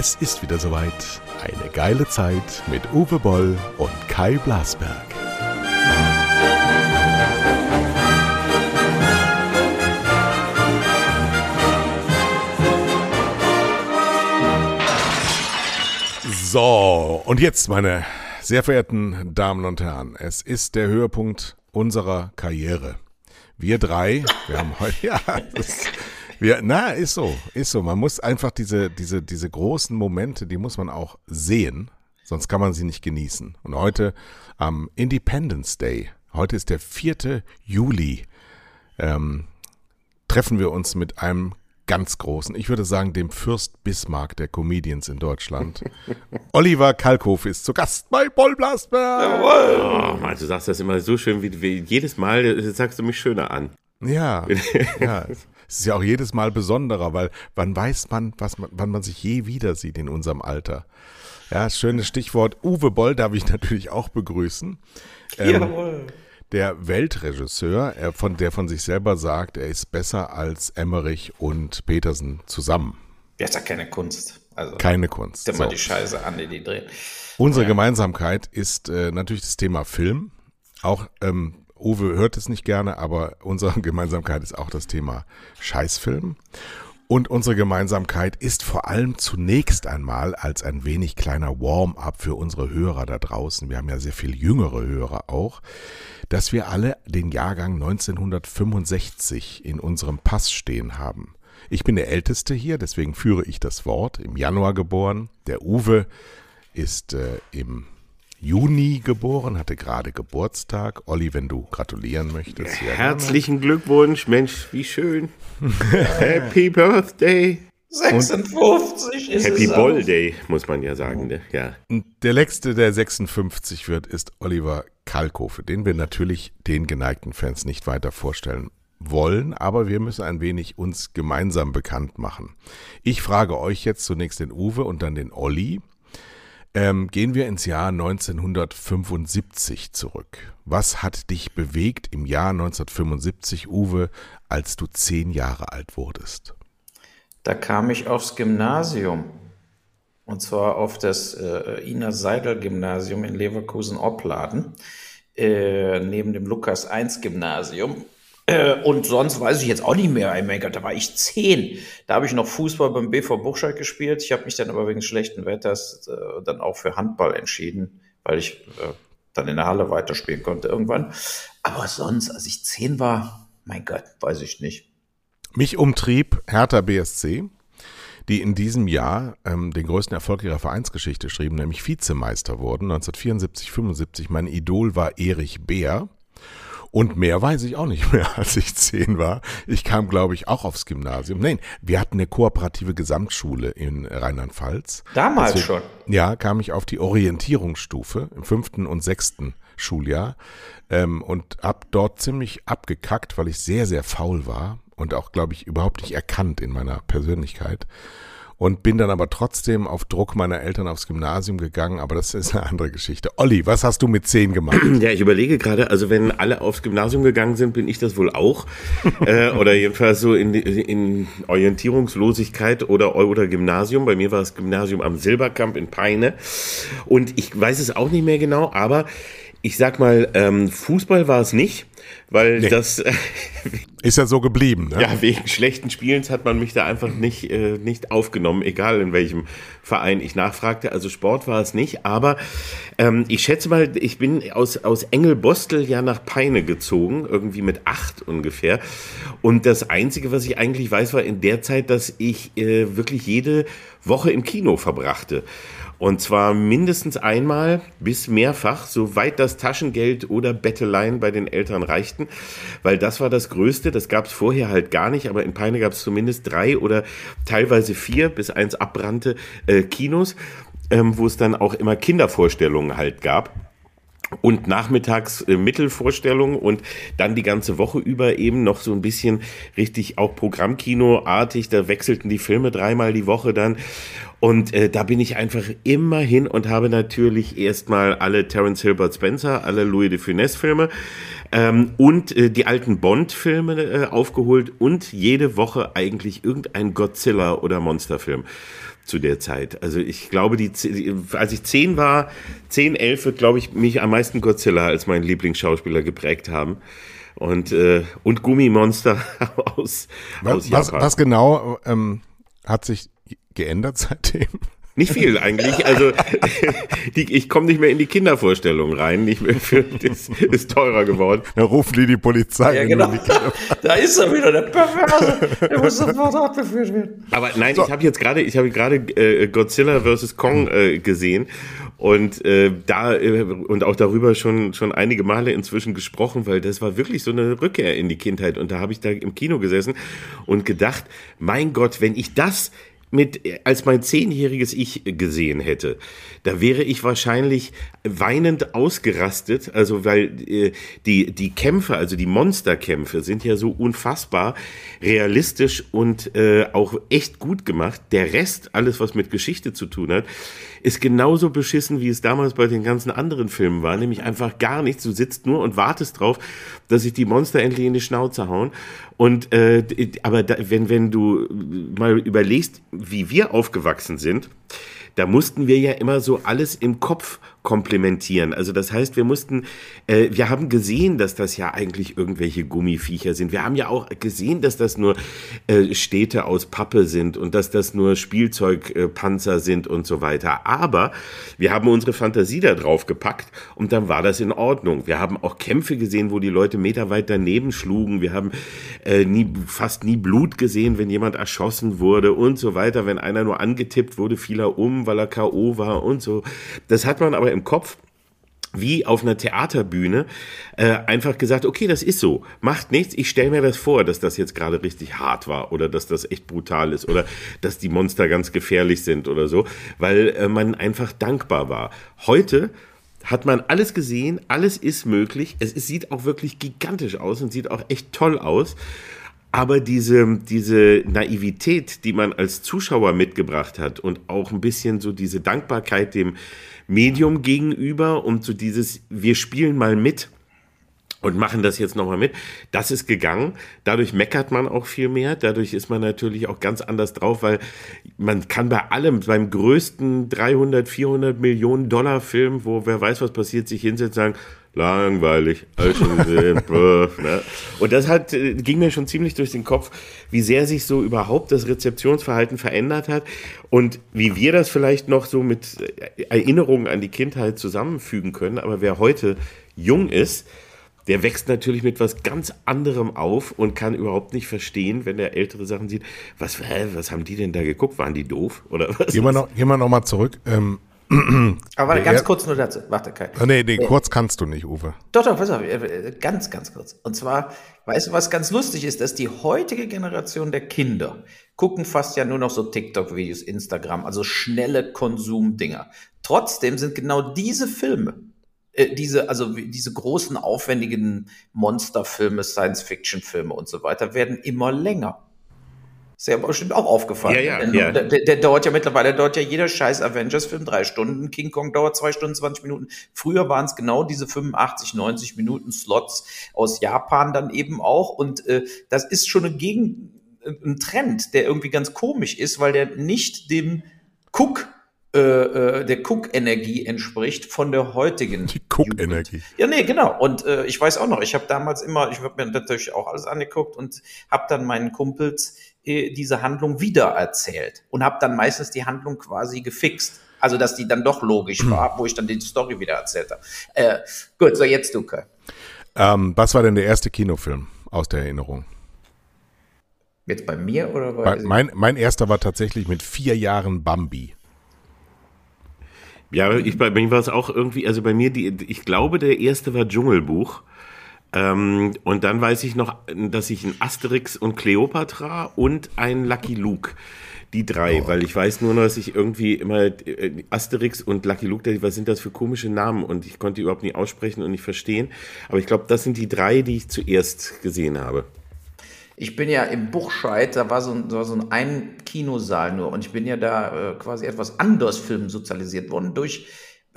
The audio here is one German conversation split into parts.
Es ist wieder soweit. Eine geile Zeit mit Uwe Boll und Kai Blasberg. So, und jetzt, meine sehr verehrten Damen und Herren, es ist der Höhepunkt unserer Karriere. Wir drei, wir haben heute, ja, das, wir, na, ist so, ist so. Man muss einfach diese, diese, diese großen Momente, die muss man auch sehen, sonst kann man sie nicht genießen. Und heute am Independence Day, heute ist der 4. Juli, ähm, treffen wir uns mit einem ganz großen, ich würde sagen, dem Fürst Bismarck der Comedians in Deutschland. Oliver Kalkhoff ist zu Gast bei Paul Blasberg. Jawohl. Oh, Mann, du sagst das immer so schön, wie, wie jedes Mal sagst du mich schöner an. Ja, ja. Es ist ja auch jedes Mal besonderer, weil wann weiß man, was man, wann man sich je wieder sieht in unserem Alter. Ja, schönes Stichwort. Uwe Boll darf ich natürlich auch begrüßen. Ähm, Jawohl. Der Weltregisseur, er von, der von sich selber sagt, er ist besser als Emmerich und Petersen zusammen. Das ist ja keine Kunst. Also, keine Kunst. Immer so. die Scheiße an, die die drehen. Unsere ja. Gemeinsamkeit ist äh, natürlich das Thema Film. Auch ähm, Uwe hört es nicht gerne, aber unsere Gemeinsamkeit ist auch das Thema Scheißfilm. Und unsere Gemeinsamkeit ist vor allem zunächst einmal als ein wenig kleiner Warm-up für unsere Hörer da draußen. Wir haben ja sehr viel jüngere Hörer auch, dass wir alle den Jahrgang 1965 in unserem Pass stehen haben. Ich bin der Älteste hier, deswegen führe ich das Wort. Im Januar geboren. Der Uwe ist äh, im Juni geboren, hatte gerade Geburtstag. Olli, wenn du gratulieren möchtest. Ja, Herzlichen gerne. Glückwunsch, Mensch, wie schön. Happy Birthday. 56 ist Happy es Ball Day, muss man ja sagen. Ne? Ja. Der letzte, der 56 wird, ist Oliver Kalkofe, den wir natürlich den geneigten Fans nicht weiter vorstellen wollen, aber wir müssen ein wenig uns gemeinsam bekannt machen. Ich frage euch jetzt zunächst den Uwe und dann den Olli. Ähm, gehen wir ins Jahr 1975 zurück. Was hat dich bewegt im Jahr 1975, Uwe, als du zehn Jahre alt wurdest? Da kam ich aufs Gymnasium. Und zwar auf das äh, Ina Seidel Gymnasium in Leverkusen-Opladen, äh, neben dem Lukas 1 Gymnasium. Äh, und sonst weiß ich jetzt auch nicht mehr. Mein Gott, da war ich zehn. Da habe ich noch Fußball beim BV Buchscheid gespielt. Ich habe mich dann aber wegen schlechten Wetters äh, dann auch für Handball entschieden, weil ich äh, dann in der Halle weiterspielen konnte irgendwann. Aber sonst, als ich zehn war, mein Gott, weiß ich nicht. Mich umtrieb Hertha BSC, die in diesem Jahr ähm, den größten Erfolg ihrer Vereinsgeschichte schrieben, nämlich Vizemeister wurden. 1974, 75. Mein Idol war Erich Beer. Und mehr weiß ich auch nicht mehr, als ich zehn war. Ich kam, glaube ich, auch aufs Gymnasium. Nein, wir hatten eine kooperative Gesamtschule in Rheinland-Pfalz. Damals Deswegen, schon. Ja, kam ich auf die Orientierungsstufe im fünften und sechsten Schuljahr ähm, und hab dort ziemlich abgekackt, weil ich sehr, sehr faul war und auch, glaube ich, überhaupt nicht erkannt in meiner Persönlichkeit und bin dann aber trotzdem auf Druck meiner Eltern aufs Gymnasium gegangen, aber das ist eine andere Geschichte. Olli, was hast du mit zehn gemacht? Ja, ich überlege gerade, also wenn alle aufs Gymnasium gegangen sind, bin ich das wohl auch. äh, oder jedenfalls so in, in Orientierungslosigkeit oder, oder Gymnasium. Bei mir war das Gymnasium am Silberkamp in Peine. Und ich weiß es auch nicht mehr genau, aber ich sag mal, ähm, Fußball war es nicht weil nee. das ist ja so geblieben. Ne? Ja, wegen schlechten Spielens hat man mich da einfach nicht äh, nicht aufgenommen, egal in welchem Verein ich nachfragte. Also Sport war es nicht, aber ähm, ich schätze mal, ich bin aus aus Engelbostel ja nach Peine gezogen, irgendwie mit acht ungefähr. Und das Einzige, was ich eigentlich weiß, war in der Zeit, dass ich äh, wirklich jede Woche im Kino verbrachte. Und zwar mindestens einmal bis mehrfach, soweit das Taschengeld oder Betteleien bei den Eltern reichten. Weil das war das Größte, das gab es vorher halt gar nicht, aber in Peine gab es zumindest drei oder teilweise vier, bis eins abbrannte, äh, Kinos, ähm, wo es dann auch immer Kindervorstellungen halt gab und nachmittags äh, Mittelvorstellungen und dann die ganze Woche über eben noch so ein bisschen richtig auch Programmkinoartig. Da wechselten die Filme dreimal die Woche dann. Und äh, da bin ich einfach immer hin und habe natürlich erstmal alle Terence Hilbert Spencer, alle Louis de Funès Filme Ähm, und äh, die alten Bond-Filme äh, aufgeholt und jede Woche eigentlich irgendein Godzilla- oder Monsterfilm zu der Zeit. Also ich glaube, die, als ich zehn war, zehn, elf, wird, glaube ich, mich am meisten Godzilla als mein Lieblingsschauspieler geprägt haben. Und, äh, und Gummimonster aus, was, aus Japan. Was, was genau ähm, hat sich geändert seitdem? Nicht viel eigentlich. Also die, ich komme nicht mehr in die Kindervorstellung rein. Nicht mehr für, das ist teurer geworden. Da rufen die die Polizei. Ja, genau. da ist er wieder, der Perverse. Der muss sofort abgeführt werden. Aber nein, so. ich habe jetzt gerade, ich habe gerade äh, Godzilla vs. Kong äh, gesehen und äh, da äh, und auch darüber schon schon einige Male inzwischen gesprochen, weil das war wirklich so eine Rückkehr in die Kindheit und da habe ich da im Kino gesessen und gedacht, mein Gott, wenn ich das mit, als mein zehnjähriges Ich gesehen hätte, da wäre ich wahrscheinlich weinend ausgerastet, also weil äh, die, die Kämpfe, also die Monsterkämpfe sind ja so unfassbar realistisch und äh, auch echt gut gemacht. Der Rest, alles was mit Geschichte zu tun hat, ist genauso beschissen, wie es damals bei den ganzen anderen Filmen war, nämlich einfach gar nichts. Du sitzt nur und wartest drauf, dass sich die Monster endlich in die Schnauze hauen. Und äh, aber da, wenn wenn du mal überlegst, wie wir aufgewachsen sind, da mussten wir ja immer so alles im Kopf komplementieren. Also das heißt, wir mussten, äh, wir haben gesehen, dass das ja eigentlich irgendwelche Gummiviecher sind. Wir haben ja auch gesehen, dass das nur äh, Städte aus Pappe sind und dass das nur Spielzeugpanzer äh, sind und so weiter. Aber wir haben unsere Fantasie da drauf gepackt und dann war das in Ordnung. Wir haben auch Kämpfe gesehen, wo die Leute meterweit daneben schlugen. Wir haben äh, nie, fast nie Blut gesehen, wenn jemand erschossen wurde und so weiter. Wenn einer nur angetippt wurde, fiel er um, weil er K.O. war und so. Das hat man aber im Kopf wie auf einer Theaterbühne äh, einfach gesagt, okay, das ist so, macht nichts, ich stelle mir das vor, dass das jetzt gerade richtig hart war oder dass das echt brutal ist oder dass die Monster ganz gefährlich sind oder so, weil äh, man einfach dankbar war. Heute hat man alles gesehen, alles ist möglich, es, es sieht auch wirklich gigantisch aus und sieht auch echt toll aus. Aber diese, diese Naivität, die man als Zuschauer mitgebracht hat und auch ein bisschen so diese Dankbarkeit dem Medium gegenüber und so dieses, wir spielen mal mit und machen das jetzt nochmal mit. Das ist gegangen. Dadurch meckert man auch viel mehr. Dadurch ist man natürlich auch ganz anders drauf, weil man kann bei allem, beim größten 300, 400 Millionen Dollar Film, wo wer weiß, was passiert, sich hinsetzen und sagen, langweilig, alles schon gesehen. ne? Und das hat, äh, ging mir schon ziemlich durch den Kopf, wie sehr sich so überhaupt das Rezeptionsverhalten verändert hat und wie wir das vielleicht noch so mit äh, Erinnerungen an die Kindheit zusammenfügen können. Aber wer heute jung ist, der wächst natürlich mit was ganz anderem auf und kann überhaupt nicht verstehen, wenn er ältere Sachen sieht. Was, was haben die denn da geguckt? Waren die doof? Oder was? Gehen wir noch, gehen wir noch mal zurück. Ähm, aber warte, ganz kurz nur dazu. Warte, Kai. Oh, nee, nee, äh, kurz kannst du nicht, Uwe. Doch, doch, pass auf. Äh, ganz, ganz kurz. Und zwar, weißt du, was ganz lustig ist, dass die heutige Generation der Kinder gucken fast ja nur noch so TikTok-Videos, Instagram, also schnelle Konsumdinger. Trotzdem sind genau diese Filme, äh, diese, also diese großen, aufwendigen Monsterfilme, Science-Fiction-Filme und so weiter, werden immer länger. Ist ja bestimmt auch aufgefallen. Ja, ja, ja. Der, der, dauert ja mittlerweile, dauert ja jeder scheiß Avengers-Film drei Stunden. King Kong dauert zwei Stunden, 20 Minuten. Früher waren es genau diese 85, 90 Minuten Slots aus Japan dann eben auch. Und äh, das ist schon ein, Gegen, ein Trend, der irgendwie ganz komisch ist, weil der nicht dem Cook äh, äh, der Cook-Energie entspricht von der heutigen. Die Cook-Energie. Ja, nee, genau. Und äh, ich weiß auch noch, ich habe damals immer, ich habe mir natürlich auch alles angeguckt und habe dann meinen Kumpels äh, diese Handlung wieder erzählt und habe dann meistens die Handlung quasi gefixt. Also, dass die dann doch logisch hm. war, wo ich dann die Story wieder erzählt habe. Äh, gut, so jetzt du, Kai. Ähm, was war denn der erste Kinofilm aus der Erinnerung? Jetzt bei mir oder bei, bei mein, mein erster war tatsächlich mit vier Jahren Bambi. Ja, ich, bei mir war es auch irgendwie, also bei mir, die, ich glaube, der erste war Dschungelbuch. Ähm, und dann weiß ich noch, dass ich ein Asterix und Cleopatra und ein Lucky Luke die drei, oh. weil ich weiß nur noch, dass ich irgendwie immer äh, Asterix und Lucky Luke, was sind das für komische Namen und ich konnte die überhaupt nicht aussprechen und nicht verstehen. Aber ich glaube, das sind die drei, die ich zuerst gesehen habe. Ich bin ja im Buchscheid, da war so ein, so ein, ein Kinosaal nur und ich bin ja da äh, quasi etwas anders filmsozialisiert worden durch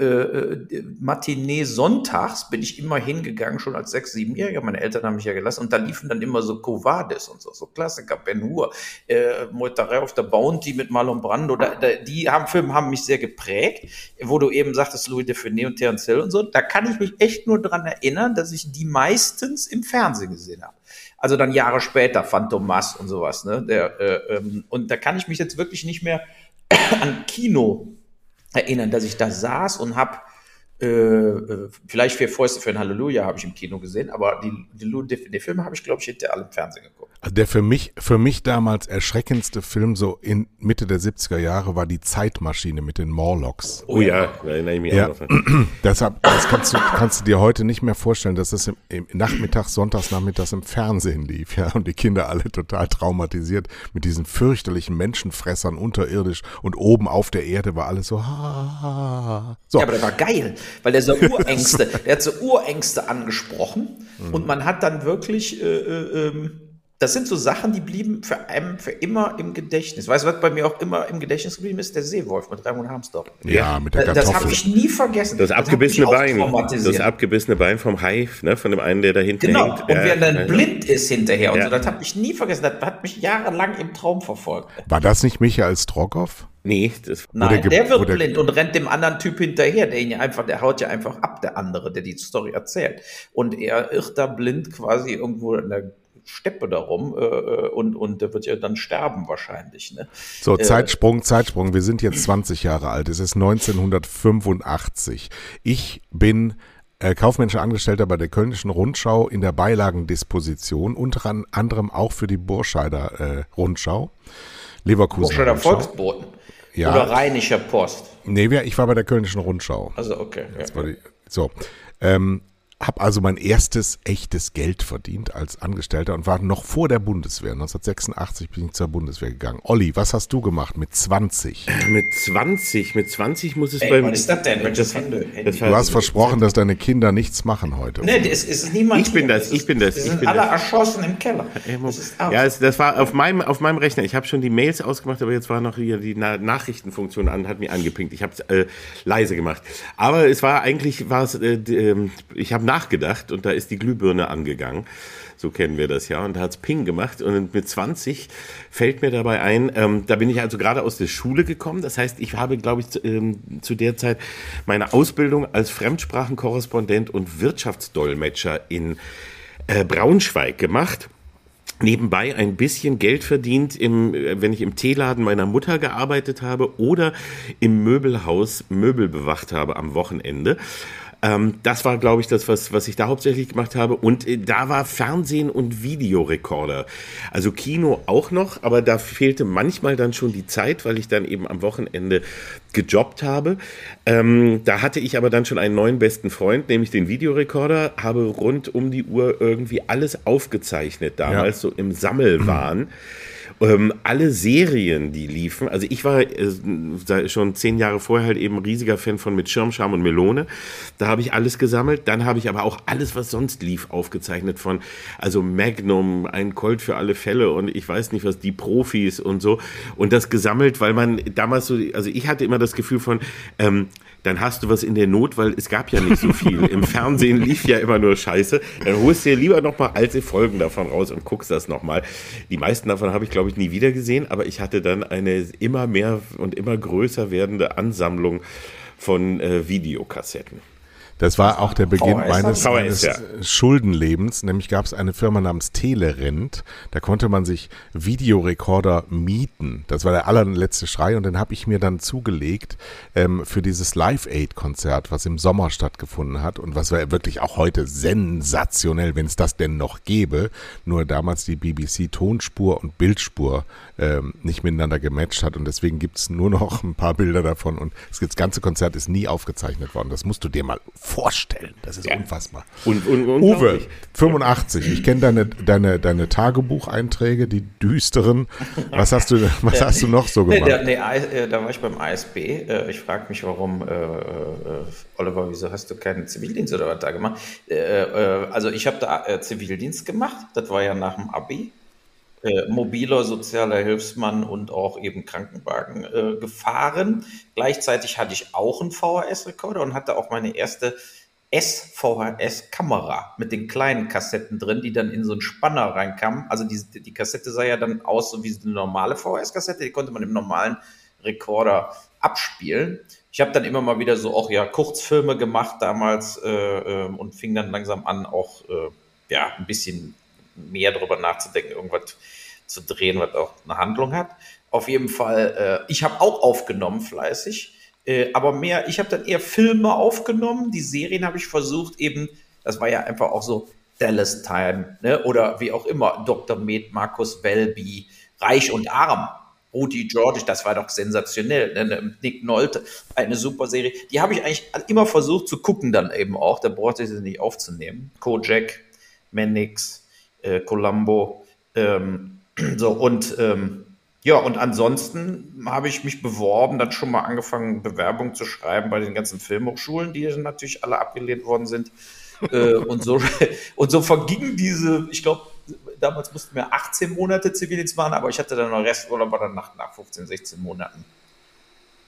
äh, äh, Matinee sonntags bin ich immer hingegangen, schon als sechs, siebenjähriger. Meine Eltern haben mich ja gelassen und da liefen dann immer so Covades und so, so Klassiker, Ben Hur, äh, Moitaré auf der Bounty mit Marlon Brando. Da, da, die haben, Filme haben mich sehr geprägt, wo du eben sagtest, Louis de Funès und Terence Hill und so. Da kann ich mich echt nur dran erinnern, dass ich die meistens im Fernsehen gesehen habe. Also dann Jahre später, Phantomas und sowas. Ne? Der, äh, ähm, und da kann ich mich jetzt wirklich nicht mehr an Kino erinnern, dass ich da saß und habe äh, äh, vielleicht vier Fäuste für ein Halleluja habe ich im Kino gesehen, aber die, die, die, Filme habe ich, glaube ich, hinter alle im Fernsehen geguckt. Der für mich, für mich damals erschreckendste Film so in Mitte der 70er Jahre war die Zeitmaschine mit den Morlocks. Oh ja, da erinnere ich mich Ja, auch noch. deshalb, das kannst du, kannst du dir heute nicht mehr vorstellen, dass das im, im Nachmittags, Sonntags, Nachmittags im Fernsehen lief, ja, und die Kinder alle total traumatisiert mit diesen fürchterlichen Menschenfressern unterirdisch und oben auf der Erde war alles so, ha, ha, ha. so. Ja, aber der war geil, weil der so Urängste, der hat so Urängste angesprochen und man hat dann wirklich, äh, äh, ähm, das sind so Sachen, die blieben für einem für immer im Gedächtnis. Weißt du, was bei mir auch immer im Gedächtnis geblieben ist? Der Seewolf mit Raimund Harmsdorf. ja, mit der Das, das habe Kartoffel. ich nie vergessen. Das mich abgebissene Bein, das abgebissene Bein vom Hai, ne, von dem einen, der da hinten Genau, hängt. und Ja, wer dann ja. blind ist hinterher und Ja. so, das habe ich nie vergessen. Das hat mich jahrelang im Traum verfolgt. War das nicht Michael Strogoff? Nee, das, Nein, der wird blind und rennt dem anderen Typ hinterher, der ihn ja einfach, der haut ja einfach ab, der andere, der die Story erzählt. Und er irrt da blind quasi irgendwo in der Steppe darum äh, äh, und, und der wird ja dann sterben wahrscheinlich. Ne? So, Zeitsprung, Zeitsprung. Wir sind jetzt 20 Jahre alt. Es ist 1985. Ich bin äh, kaufmännischer Angestellter bei der Kölnischen Rundschau in der Beilagendisposition, unter an- anderem auch für die Burscheider äh, Rundschau. Leverkusen. Burscheider Rundschau. Volksboten. Ja. Oder Rheinischer Post. Nee, ich war bei der Kölnischen Rundschau. Also okay. Ja. War die, so. Ähm, hab also mein erstes echtes Geld verdient als Angestellter und war noch vor der Bundeswehr. 1986 bin ich zur Bundeswehr gegangen. Olli, was hast du gemacht mit 20? mit 20, mit 20 muss es Ey, beim. was ist das denn? Das, Handy? das Du hast versprochen, dass deine Kinder nichts machen heute. Nee, es ist niemand. Ich bin das, ich bin das, ich sind bin alle das. erschossen im Keller. Das. Ja, es, das war auf meinem, auf meinem Rechner. Ich habe schon die Mails ausgemacht, aber jetzt war noch hier die Na Nachrichtenfunktion an, hat mir angepinkt. Ich habe es äh, leise gemacht. Aber es war eigentlich, war es, äh, ähm, ich habe nachgedacht und da ist die Glühbirne angegangen. So kennen wir das ja. Und da hat's Ping gemacht. Und mit 20 fällt mir dabei ein, ähm, da bin ich also gerade aus der Schule gekommen. Das heißt, ich habe, glaube ich, zu, ähm, zu der Zeit meine Ausbildung als Fremdsprachenkorrespondent und Wirtschaftsdolmetscher in äh, Braunschweig gemacht nebenbei ein bisschen Geld verdient, im, äh, wenn ich im Teeladen meiner Mutter gearbeitet habe oder im Möbelhaus Möbel bewacht habe am Wochenende. Ähm, das war, glaube ich, das, was, was ich da hauptsächlich gemacht habe. Und äh, da war Fernsehen und Videorekorder. Also Kino auch noch, aber da fehlte manchmal dann schon die Zeit, weil ich dann eben am Wochenende gejobbt habe. Ähm, da hatte ich aber dann schon einen neuen besten Freund, nämlich den Videorekorder, habe rund um die Uhr irgendwie alles aufgezeichnet damals, so im Sammelwahn. Ähm, alle Serien, die liefen, also ich war äh, schon zehn Jahre vorher halt eben riesiger Fan von Mit Schirm, Scham und Melone. Da habe ich alles gesammelt. Dann habe ich aber auch alles, was sonst lief, aufgezeichnet von, also Magnum, ein Colt für alle Fälle und ich weiß nicht was, die Profis und so. Und das gesammelt, weil man damals so, also ich hatte immer das Gefühl von, ähm, dann hast du was in der Not, weil es gab ja nicht so viel. Im Fernsehen lief ja immer nur Scheiße. Dann holst du dir lieber noch mal alte Folgen davon raus und guckst das noch mal. Die meisten davon habe ich, glaube ich, nie wieder gesehen, aber ich hatte dann eine immer mehr und immer größer werdende Ansammlung von äh, Videokassetten. Das war auch der Beginn VHS meines, VHS, meines ja. Schuldenlebens. Nämlich gab es eine Firma namens Telerent. Da konnte man sich Videorekorder mieten. Das war der allerletzte Schrei. Und den habe ich mir dann zugelegt ähm, für dieses Live-Aid-Konzert, was im Sommer stattgefunden hat. Und was war wirklich auch heute sensationell, wenn es das denn noch gäbe. Nur damals die BBC Tonspur und Bildspur ähm, nicht miteinander gematcht hat. Und deswegen gibt es nur noch ein paar Bilder davon. Und das ganze Konzert ist nie aufgezeichnet worden. Das musst du dir mal vorstellen. Das ist unfassbar. Und, und, Uwe, 85. Ich kenne deine, deine, deine Tagebucheinträge, die düsteren. Was hast du, was hast du noch so Nee, gemacht? da, nee, I- äh, da war ich beim ASB. Äh, Ich frage mich, warum, äh, äh, Oliver, wieso hast du keinen Zivildienst oder was da gemacht? Äh, Also ich habe da Zivildienst gemacht. Das war ja nach dem Abi. Äh, mobiler sozialer Hilfsmann und auch eben Krankenwagen äh, gefahren. Gleichzeitig hatte ich auch einen VHS-Rekorder und hatte auch meine erste SVHS-Kamera mit den kleinen Kassetten drin, die dann in so einen Spanner reinkamen. Also die, die Kassette sah ja dann aus so wie eine normale VHS-Kassette, die konnte man im normalen Rekorder abspielen. Ich habe dann immer mal wieder so auch ja Kurzfilme gemacht damals äh, äh, und fing dann langsam an, auch äh, ja ein bisschen mehr darüber nachzudenken, irgendwas zu drehen, was auch eine Handlung hat. Auf jeden Fall, äh, ich habe auch aufgenommen fleißig äh, aber mehr, ich habe dann eher Filme aufgenommen. Die Serien habe ich versucht, eben, das war ja einfach auch so Dallas Time, ne? oder wie auch immer, Dr. Med, Markus Welby, Reich und Arm. Rudi George, das war doch sensationell. Ne? ne Nick Nolte, eine super Serie. Die habe ich eigentlich immer versucht zu gucken, dann eben auch. Da brauchte ich sie nicht aufzunehmen. Kojak, Mannix, äh, Columbo. Ähm, so, und ähm, ja, und ansonsten habe ich mich beworben, dann schon mal angefangen, Bewerbungen zu schreiben bei den ganzen Filmhochschulen, die natürlich alle abgelehnt worden sind. äh, und, so, und so vergingen diese, ich glaube, damals mussten wir 18 Monate Zivildienst machen, aber ich hatte dann noch Resturlaub, war dann nach, nach 15, 16 Monaten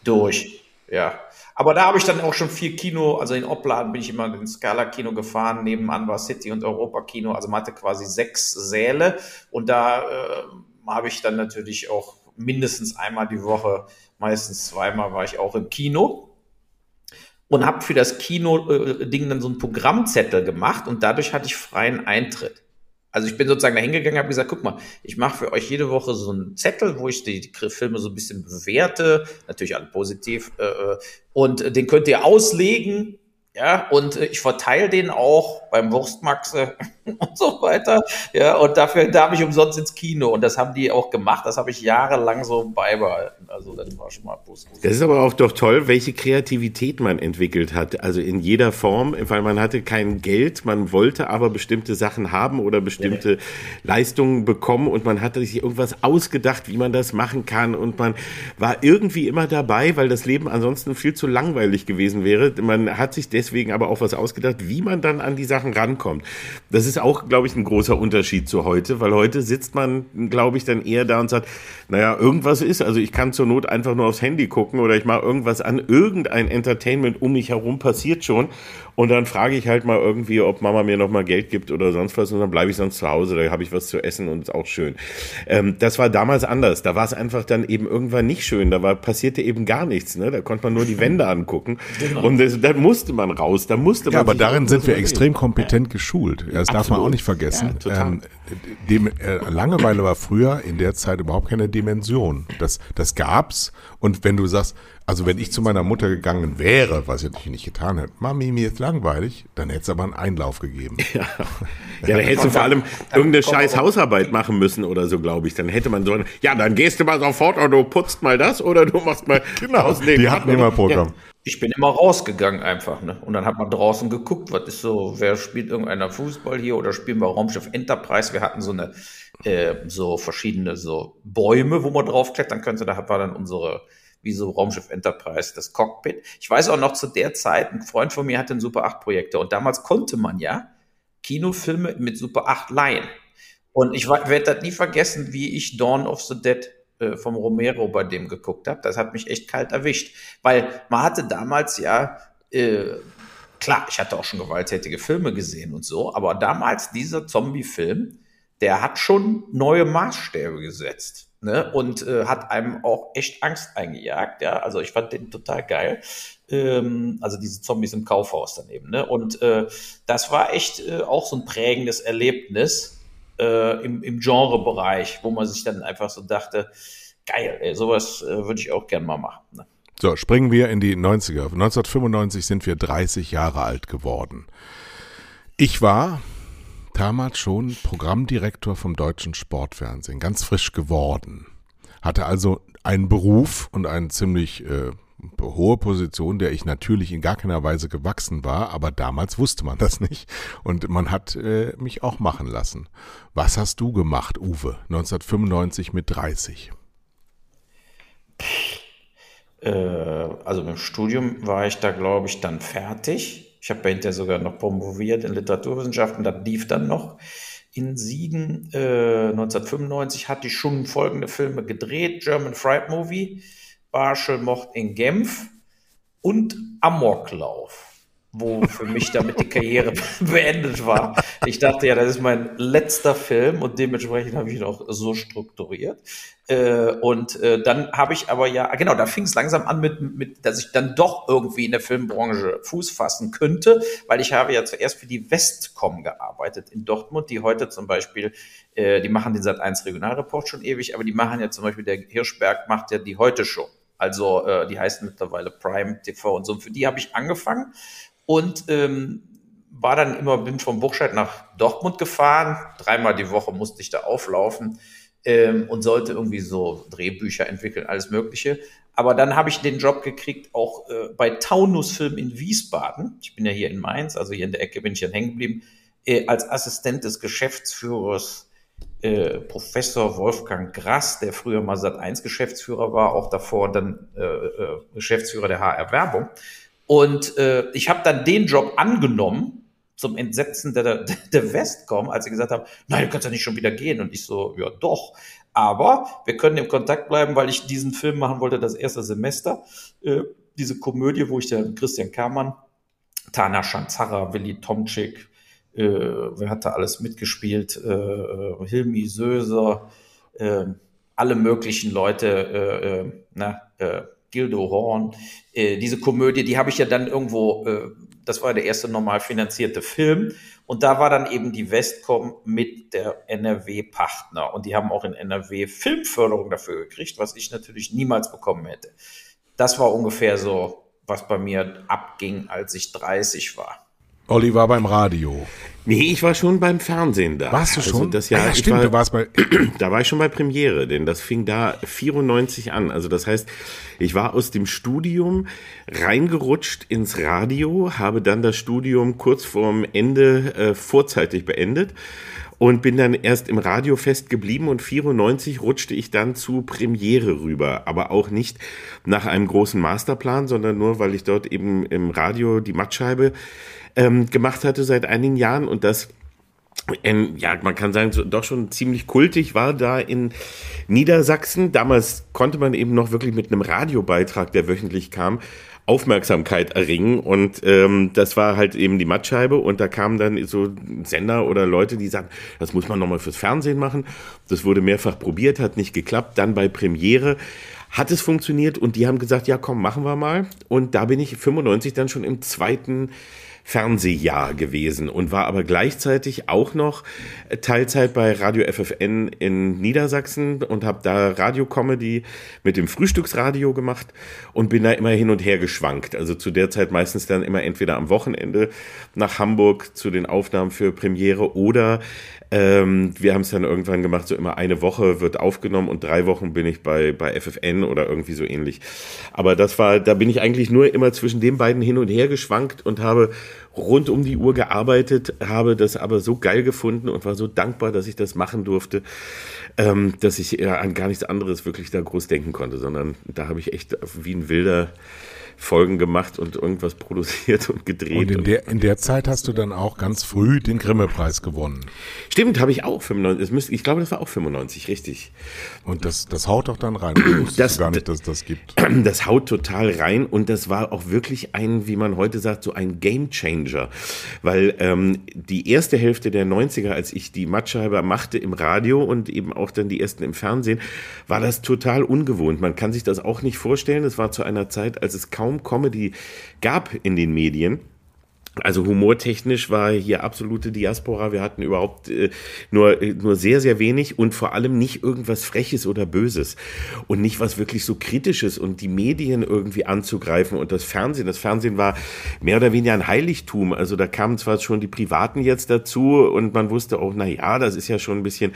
durch. Ja. Aber da habe ich dann auch schon viel Kino, also in Opladen bin ich immer ins Scala-Kino gefahren, nebenan war City und Europa-Kino, also man hatte quasi sechs Säle. Und da äh, habe ich dann natürlich auch mindestens einmal die Woche, meistens zweimal war ich auch im Kino. Und habe für das Kino-Ding dann so einen Programmzettel gemacht. Und dadurch hatte ich freien Eintritt. Also ich bin sozusagen da hingegangen, habe gesagt, guck mal, ich mache für euch jede Woche so einen Zettel, wo ich die, die Filme so ein bisschen bewerte, natürlich alle positiv, äh, äh und den könnt ihr auslegen ja, und äh, ich verteile den auch beim Wurstmaxe und so weiter. Ja, und dafür darf ich umsonst ins Kino. Und das haben die auch gemacht. Das habe ich jahrelang so beibehalten. Also das war schon mal positiv. Das ist aber auch doch toll, welche Kreativität man entwickelt hat. Also in jeder Form, weil man hatte kein Geld, man wollte aber bestimmte Sachen haben oder bestimmte ja. Leistungen bekommen und man hatte sich irgendwas ausgedacht, wie man das machen kann. Und man war irgendwie immer dabei, weil das Leben ansonsten viel zu langweilig gewesen wäre. Man hat sich deswegen aber auch was ausgedacht, wie man dann an die Sachen rankommt. Das ist auch, glaube ich, ein großer Unterschied zu heute, weil heute sitzt man, glaube ich, dann eher da und sagt, naja, irgendwas ist, also ich kann zur Not einfach nur aufs Handy gucken oder ich mache irgendwas an, irgendein Entertainment um mich herum passiert schon und dann frage ich halt mal irgendwie, ob Mama mir noch mal Geld gibt oder sonst was und dann bleibe ich sonst zu Hause, da habe ich was zu essen und ist auch schön. Ähm, das war damals anders, da war es einfach dann eben irgendwann nicht schön, da war, passierte eben gar nichts, ne? da konnte man nur die Wände angucken genau. und das, da musste man raus, da musste man... Ja, aber darin sind wir extrem kompetent ja. geschult, das Absolut. darf man auch nicht vergessen. Ja, ähm, dem, äh, Langeweile war früher in der Zeit überhaupt keine Dimension. Das, das gab's und wenn du sagst, also wenn ich zu meiner Mutter gegangen wäre, was ich natürlich nicht getan hätte, Mami, mir ist langweilig, dann hätte es aber einen Einlauf gegeben. Ja, ja dann hättest du vor allem irgendeine scheiß Hausarbeit machen müssen oder so, glaube ich. Dann hätte man so, ja, dann gehst du mal sofort oder du putzt mal das oder du machst mal genau, die hatten immer Programm. Ja. Ich bin immer rausgegangen einfach, ne? Und dann hat man draußen geguckt, was ist so, wer spielt irgendeiner Fußball hier oder spielen wir Raumschiff Enterprise? Wir hatten so eine, äh, so verschiedene so Bäume, wo man draufklettern könnte. Da war dann unsere wie so Raumschiff Enterprise, das Cockpit. Ich weiß auch noch zu der Zeit, ein Freund von mir hatte einen Super 8 Projektor und damals konnte man ja Kinofilme mit Super 8 leihen. Und ich werde das nie vergessen, wie ich Dawn of the Dead äh, vom Romero bei dem geguckt habe. Das hat mich echt kalt erwischt, weil man hatte damals ja äh, klar, ich hatte auch schon gewalttätige Filme gesehen und so, aber damals dieser Zombie-Film, der hat schon neue Maßstäbe gesetzt ne? und äh, hat einem auch echt Angst eingejagt. Ja, also ich fand den total geil. Ähm, also diese Zombies im Kaufhaus daneben. Ne? Und äh, das war echt äh, auch so ein prägendes Erlebnis äh, im, im Genrebereich, wo man sich dann einfach so dachte, geil, ey, sowas äh, würde ich auch gern mal machen. Ne? So, springen wir in die 90er. 1995 sind wir 30 Jahre alt geworden. Ich war damals schon Programmdirektor vom deutschen Sportfernsehen, ganz frisch geworden. Hatte also einen Beruf und eine ziemlich äh, hohe Position, der ich natürlich in gar keiner Weise gewachsen war, aber damals wusste man das nicht und man hat äh, mich auch machen lassen. Was hast du gemacht, Uwe, 1995 mit 30? Äh, also im Studium war ich da, glaube ich, dann fertig ich habe hinterher sogar noch promoviert in Literaturwissenschaften, das lief dann noch. in Siegen äh, 1995 hatte ich schon folgende Filme gedreht: German Fright Movie, Barschel Mord in Genf und Amoklauf wo für mich damit die Karriere beendet war. Ich dachte ja, das ist mein letzter Film und dementsprechend habe ich ihn auch so strukturiert. Äh, und äh, dann habe ich aber ja, genau, da fing es langsam an mit, mit, dass ich dann doch irgendwie in der Filmbranche Fuß fassen könnte, weil ich habe ja zuerst für die Westcom gearbeitet in Dortmund, die heute zum Beispiel, äh, die machen den Sat 1 Regionalreport schon ewig, aber die machen ja zum Beispiel, der Hirschberg macht ja die heute Show. Also äh, die heißt mittlerweile Prime TV und so. Für die habe ich angefangen und ähm, war dann immer, bin von Burscheid nach Dortmund gefahren. Dreimal die Woche musste ich da auflaufen ähm, und sollte irgendwie so Drehbücher entwickeln, alles Mögliche. Aber dann habe ich den Job gekriegt, auch äh, bei Taunus Film in Wiesbaden. Ich bin ja hier in Mainz, also hier in der Ecke bin ich dann hängen geblieben, äh, als Assistent des Geschäftsführers äh, Professor Wolfgang Grass, der früher mal Sat 1 Geschäftsführer war, auch davor dann äh, äh, Geschäftsführer der HR Werbung. Und äh, ich habe dann den Job angenommen, zum Entsetzen der, der Westcom, als sie gesagt haben, nein, du kannst ja nicht schon wieder gehen. Und ich so, ja doch. Aber wir können im Kontakt bleiben, weil ich diesen Film machen wollte, das erste Semester. Äh, diese Komödie, wo ich der Christian Kermann, Tana Schanzara, Willi Tomczyk, äh, wer hat da alles mitgespielt? Äh, Hilmi Söser, äh, alle möglichen Leute, äh, äh, na, äh, Gildo Horn. Diese Komödie, die habe ich ja dann irgendwo, das war der erste normal finanzierte Film. Und da war dann eben die Westcom mit der NRW-Partner. Und die haben auch in NRW Filmförderung dafür gekriegt, was ich natürlich niemals bekommen hätte. Das war ungefähr so, was bei mir abging, als ich 30 war. Olli war beim Radio. Nee, ich war schon beim Fernsehen da. Warst du also schon? Also das Jahr, ah, ja, stimmt, war, du warst bei. Da war ich schon bei Premiere, denn das fing da 94 an. Also das heißt, ich war aus dem Studium reingerutscht ins Radio, habe dann das Studium kurz vorm Ende äh, vorzeitig beendet und bin dann erst im Radio fest geblieben und 94 rutschte ich dann zu Premiere rüber, aber auch nicht nach einem großen Masterplan, sondern nur, weil ich dort eben im Radio die Mattscheibe ähm, gemacht hatte seit einigen Jahren und das ähm, ja, man kann sagen, so, doch schon ziemlich kultig war da in Niedersachsen. Damals konnte man eben noch wirklich mit einem Radiobeitrag, der wöchentlich kam, Aufmerksamkeit erringen. Und ähm, das war halt eben die Mattscheibe. Und da kamen dann so Sender oder Leute, die sagten, das muss man nochmal fürs Fernsehen machen. Das wurde mehrfach probiert, hat nicht geklappt. Dann bei Premiere hat es funktioniert und die haben gesagt, ja komm, machen wir mal. Und da bin ich 95 dann schon im zweiten Fernsehjahr gewesen und war aber gleichzeitig auch noch Teilzeit bei Radio FFN in Niedersachsen und habe da Radiocomedy mit dem Frühstücksradio gemacht und bin da immer hin und her geschwankt. Also zu der Zeit meistens dann immer entweder am Wochenende nach Hamburg zu den Aufnahmen für Premiere oder ähm, wir haben es dann irgendwann gemacht, so immer eine Woche wird aufgenommen und drei Wochen bin ich bei, bei FFN oder irgendwie so ähnlich. Aber das war, da bin ich eigentlich nur immer zwischen den beiden hin und her geschwankt und habe rund um die Uhr gearbeitet, habe das aber so geil gefunden und war so dankbar, dass ich das machen durfte, ähm, dass ich ja an gar nichts anderes wirklich da groß denken konnte, sondern da habe ich echt wie ein wilder Folgen gemacht und irgendwas produziert und gedreht. Und in der, in der Zeit hast du dann auch ganz früh den Grimme-Preis gewonnen. Stimmt, habe ich auch 95. Müsste, ich glaube, das war auch 95, richtig. Und das, das haut doch dann rein. Das gar nicht, dass das gibt. Das haut total rein und das war auch wirklich ein, wie man heute sagt, so ein Game Changer. Weil ähm, die erste Hälfte der 90er, als ich die Mattscheibe machte im Radio und eben auch dann die ersten im Fernsehen, war das total ungewohnt. Man kann sich das auch nicht vorstellen. Es war zu einer Zeit, als es kaum kaum Comedy gab in den Medien. Also humortechnisch war hier absolute Diaspora. Wir hatten überhaupt äh, nur, äh, nur sehr, sehr wenig und vor allem nicht irgendwas Freches oder Böses und nicht was wirklich so Kritisches und die Medien irgendwie anzugreifen und das Fernsehen. Das Fernsehen war mehr oder weniger ein Heiligtum. Also da kamen zwar schon die Privaten jetzt dazu und man wusste auch, na ja, das ist ja schon ein bisschen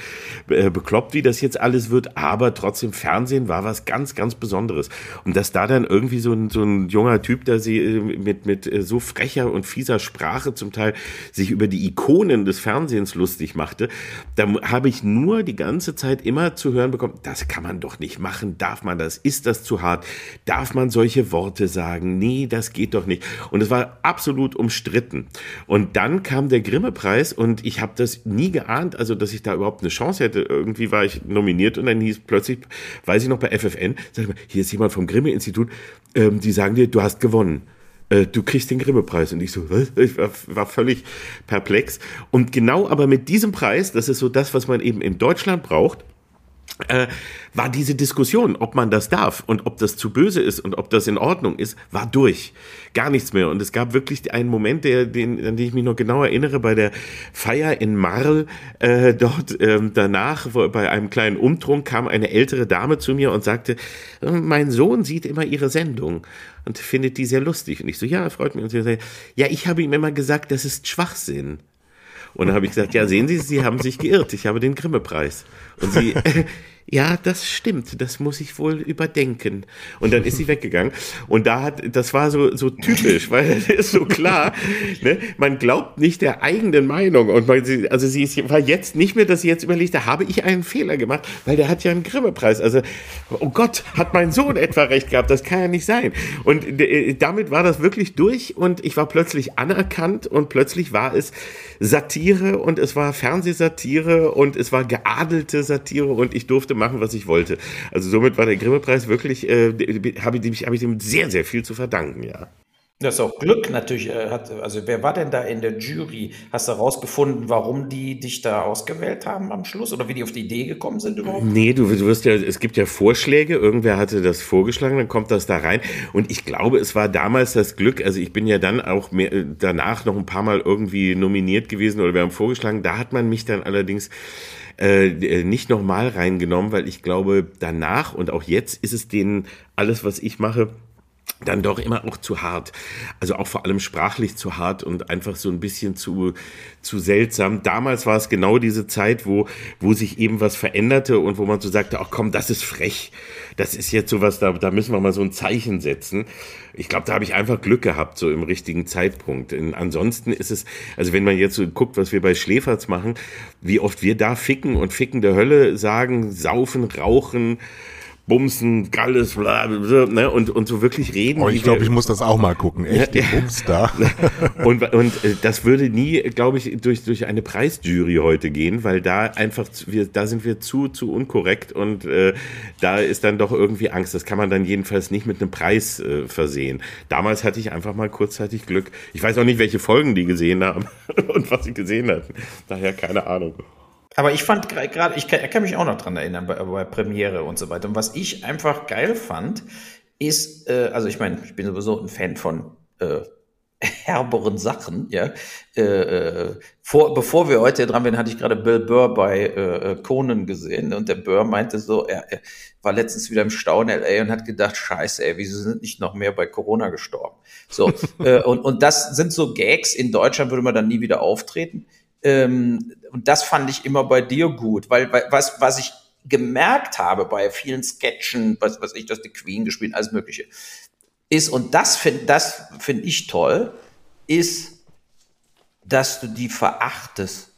äh, bekloppt, wie das jetzt alles wird, aber trotzdem Fernsehen war was ganz, ganz Besonderes. Und dass da dann irgendwie so ein, so ein junger Typ, der sie äh, mit, mit äh, so frecher und fies dieser Sprache zum Teil sich über die Ikonen des Fernsehens lustig machte, da habe ich nur die ganze Zeit immer zu hören bekommen, das kann man doch nicht machen, darf man das, ist das zu hart, darf man solche Worte sagen, nee, das geht doch nicht. Und es war absolut umstritten. Und dann kam der Grimme-Preis und ich habe das nie geahnt, also dass ich da überhaupt eine Chance hätte. Irgendwie war ich nominiert und dann hieß plötzlich, weiß ich noch bei FFN, sag ich mal, hier ist jemand vom Grimme-Institut, ähm, die sagen dir, du hast gewonnen du kriegst den Grimme-Preis. Und ich so, was? ich war, war, völlig perplex. Und genau aber mit diesem Preis, das ist so das, was man eben in Deutschland braucht, äh, war diese Diskussion, ob man das darf und ob das zu böse ist und ob das in Ordnung ist, war durch. Gar nichts mehr. Und es gab wirklich einen Moment, der, den, an den ich mich noch genau erinnere, bei der Feier in Marl, äh, dort ähm, danach, wo, bei einem kleinen Umtrunk, kam eine ältere Dame zu mir und sagte, äh, mein Sohn sieht immer ihre Sendung und findet die sehr lustig. Und ich so, ja, freut mich. Und sie sagt, ja, ich habe ihm immer gesagt, das ist Schwachsinn. Und dann habe ich gesagt, ja, sehen Sie, Sie haben sich geirrt. Ich habe den Grimme-Preis. Und sie, ja, das stimmt, das muss ich wohl überdenken. Und dann ist sie weggegangen. Und da hat, das war so, so typisch, weil es ist so klar, ne? man glaubt nicht der eigenen Meinung. Und man, also sie ist, war jetzt nicht mehr, dass sie jetzt überlegt, da habe ich einen Fehler gemacht, weil der hat ja einen Grimme-Preis. Also, oh Gott, hat mein Sohn etwa recht gehabt? Das kann ja nicht sein. Und äh, damit war das wirklich durch und ich war plötzlich anerkannt und plötzlich war es Satire und es war Fernsehsatire und es war geadelte Satire und ich durfte machen, was ich wollte. Also somit war der Grimme-Preis wirklich, äh, habe ich, hab ich dem sehr, sehr viel zu verdanken, ja. Das ist auch Glück natürlich. Äh, hat, also wer war denn da in der Jury? Hast du herausgefunden, warum die dich da ausgewählt haben am Schluss oder wie die auf die Idee gekommen sind überhaupt? Nee, du, du wirst ja, es gibt ja Vorschläge, irgendwer hatte das vorgeschlagen, dann kommt das da rein. Und ich glaube, es war damals das Glück, also ich bin ja dann auch mehr, danach noch ein paar Mal irgendwie nominiert gewesen oder wir haben vorgeschlagen, da hat man mich dann allerdings äh, nicht nochmal reingenommen, weil ich glaube, danach und auch jetzt ist es denen alles, was ich mache, dann doch immer auch zu hart. Also auch vor allem sprachlich zu hart und einfach so ein bisschen zu, zu seltsam. Damals war es genau diese Zeit, wo, wo sich eben was veränderte und wo man so sagte, ach komm, das ist frech. Das ist jetzt sowas, da, da müssen wir mal so ein Zeichen setzen. Ich glaube, da habe ich einfach Glück gehabt, so im richtigen Zeitpunkt. Und ansonsten ist es, also wenn man jetzt so guckt, was wir bei Schläferz machen, wie oft wir da ficken und ficken der Hölle sagen, saufen, rauchen, Bumsen, Galles, bla, bla, ne, und, und so wirklich reden. Oh, ich glaube, ich muss das auch mal gucken. Echt, ja, Bums da. und, und äh, das würde nie, glaube ich, durch, durch eine Preisjury heute gehen, weil da einfach, wir, da sind wir zu, zu unkorrekt und äh, da ist dann doch irgendwie Angst. Das kann man dann jedenfalls nicht mit einem Preis äh, versehen. Damals hatte ich einfach mal kurzzeitig Glück. Ich weiß auch nicht, welche Folgen die gesehen haben und was sie gesehen hatten. Daher keine Ahnung. Aber ich fand gerade, ich kann, kann, mich auch noch dran erinnern, bei, bei, Premiere und so weiter. Und was ich einfach geil fand, ist, äh, also ich meine, ich bin sowieso ein Fan von äh, herberen Sachen, ja. Äh, äh, vor, bevor wir heute dran waren, hatte ich gerade Bill Burr bei äh, Conan gesehen und der Burr meinte so, er, er war letztens wieder im Stau in LA und hat gedacht, scheiße, ey, wieso sind nicht noch mehr bei Corona gestorben? So, äh, und, und das sind so Gags, in Deutschland würde man dann nie wieder auftreten. Ähm, und das fand ich immer bei dir gut, weil, weil was, was ich gemerkt habe bei vielen Sketchen, was, was ich, dass die Queen gespielt, alles Mögliche, ist, und das finde das find ich toll, ist, dass du die verachtest.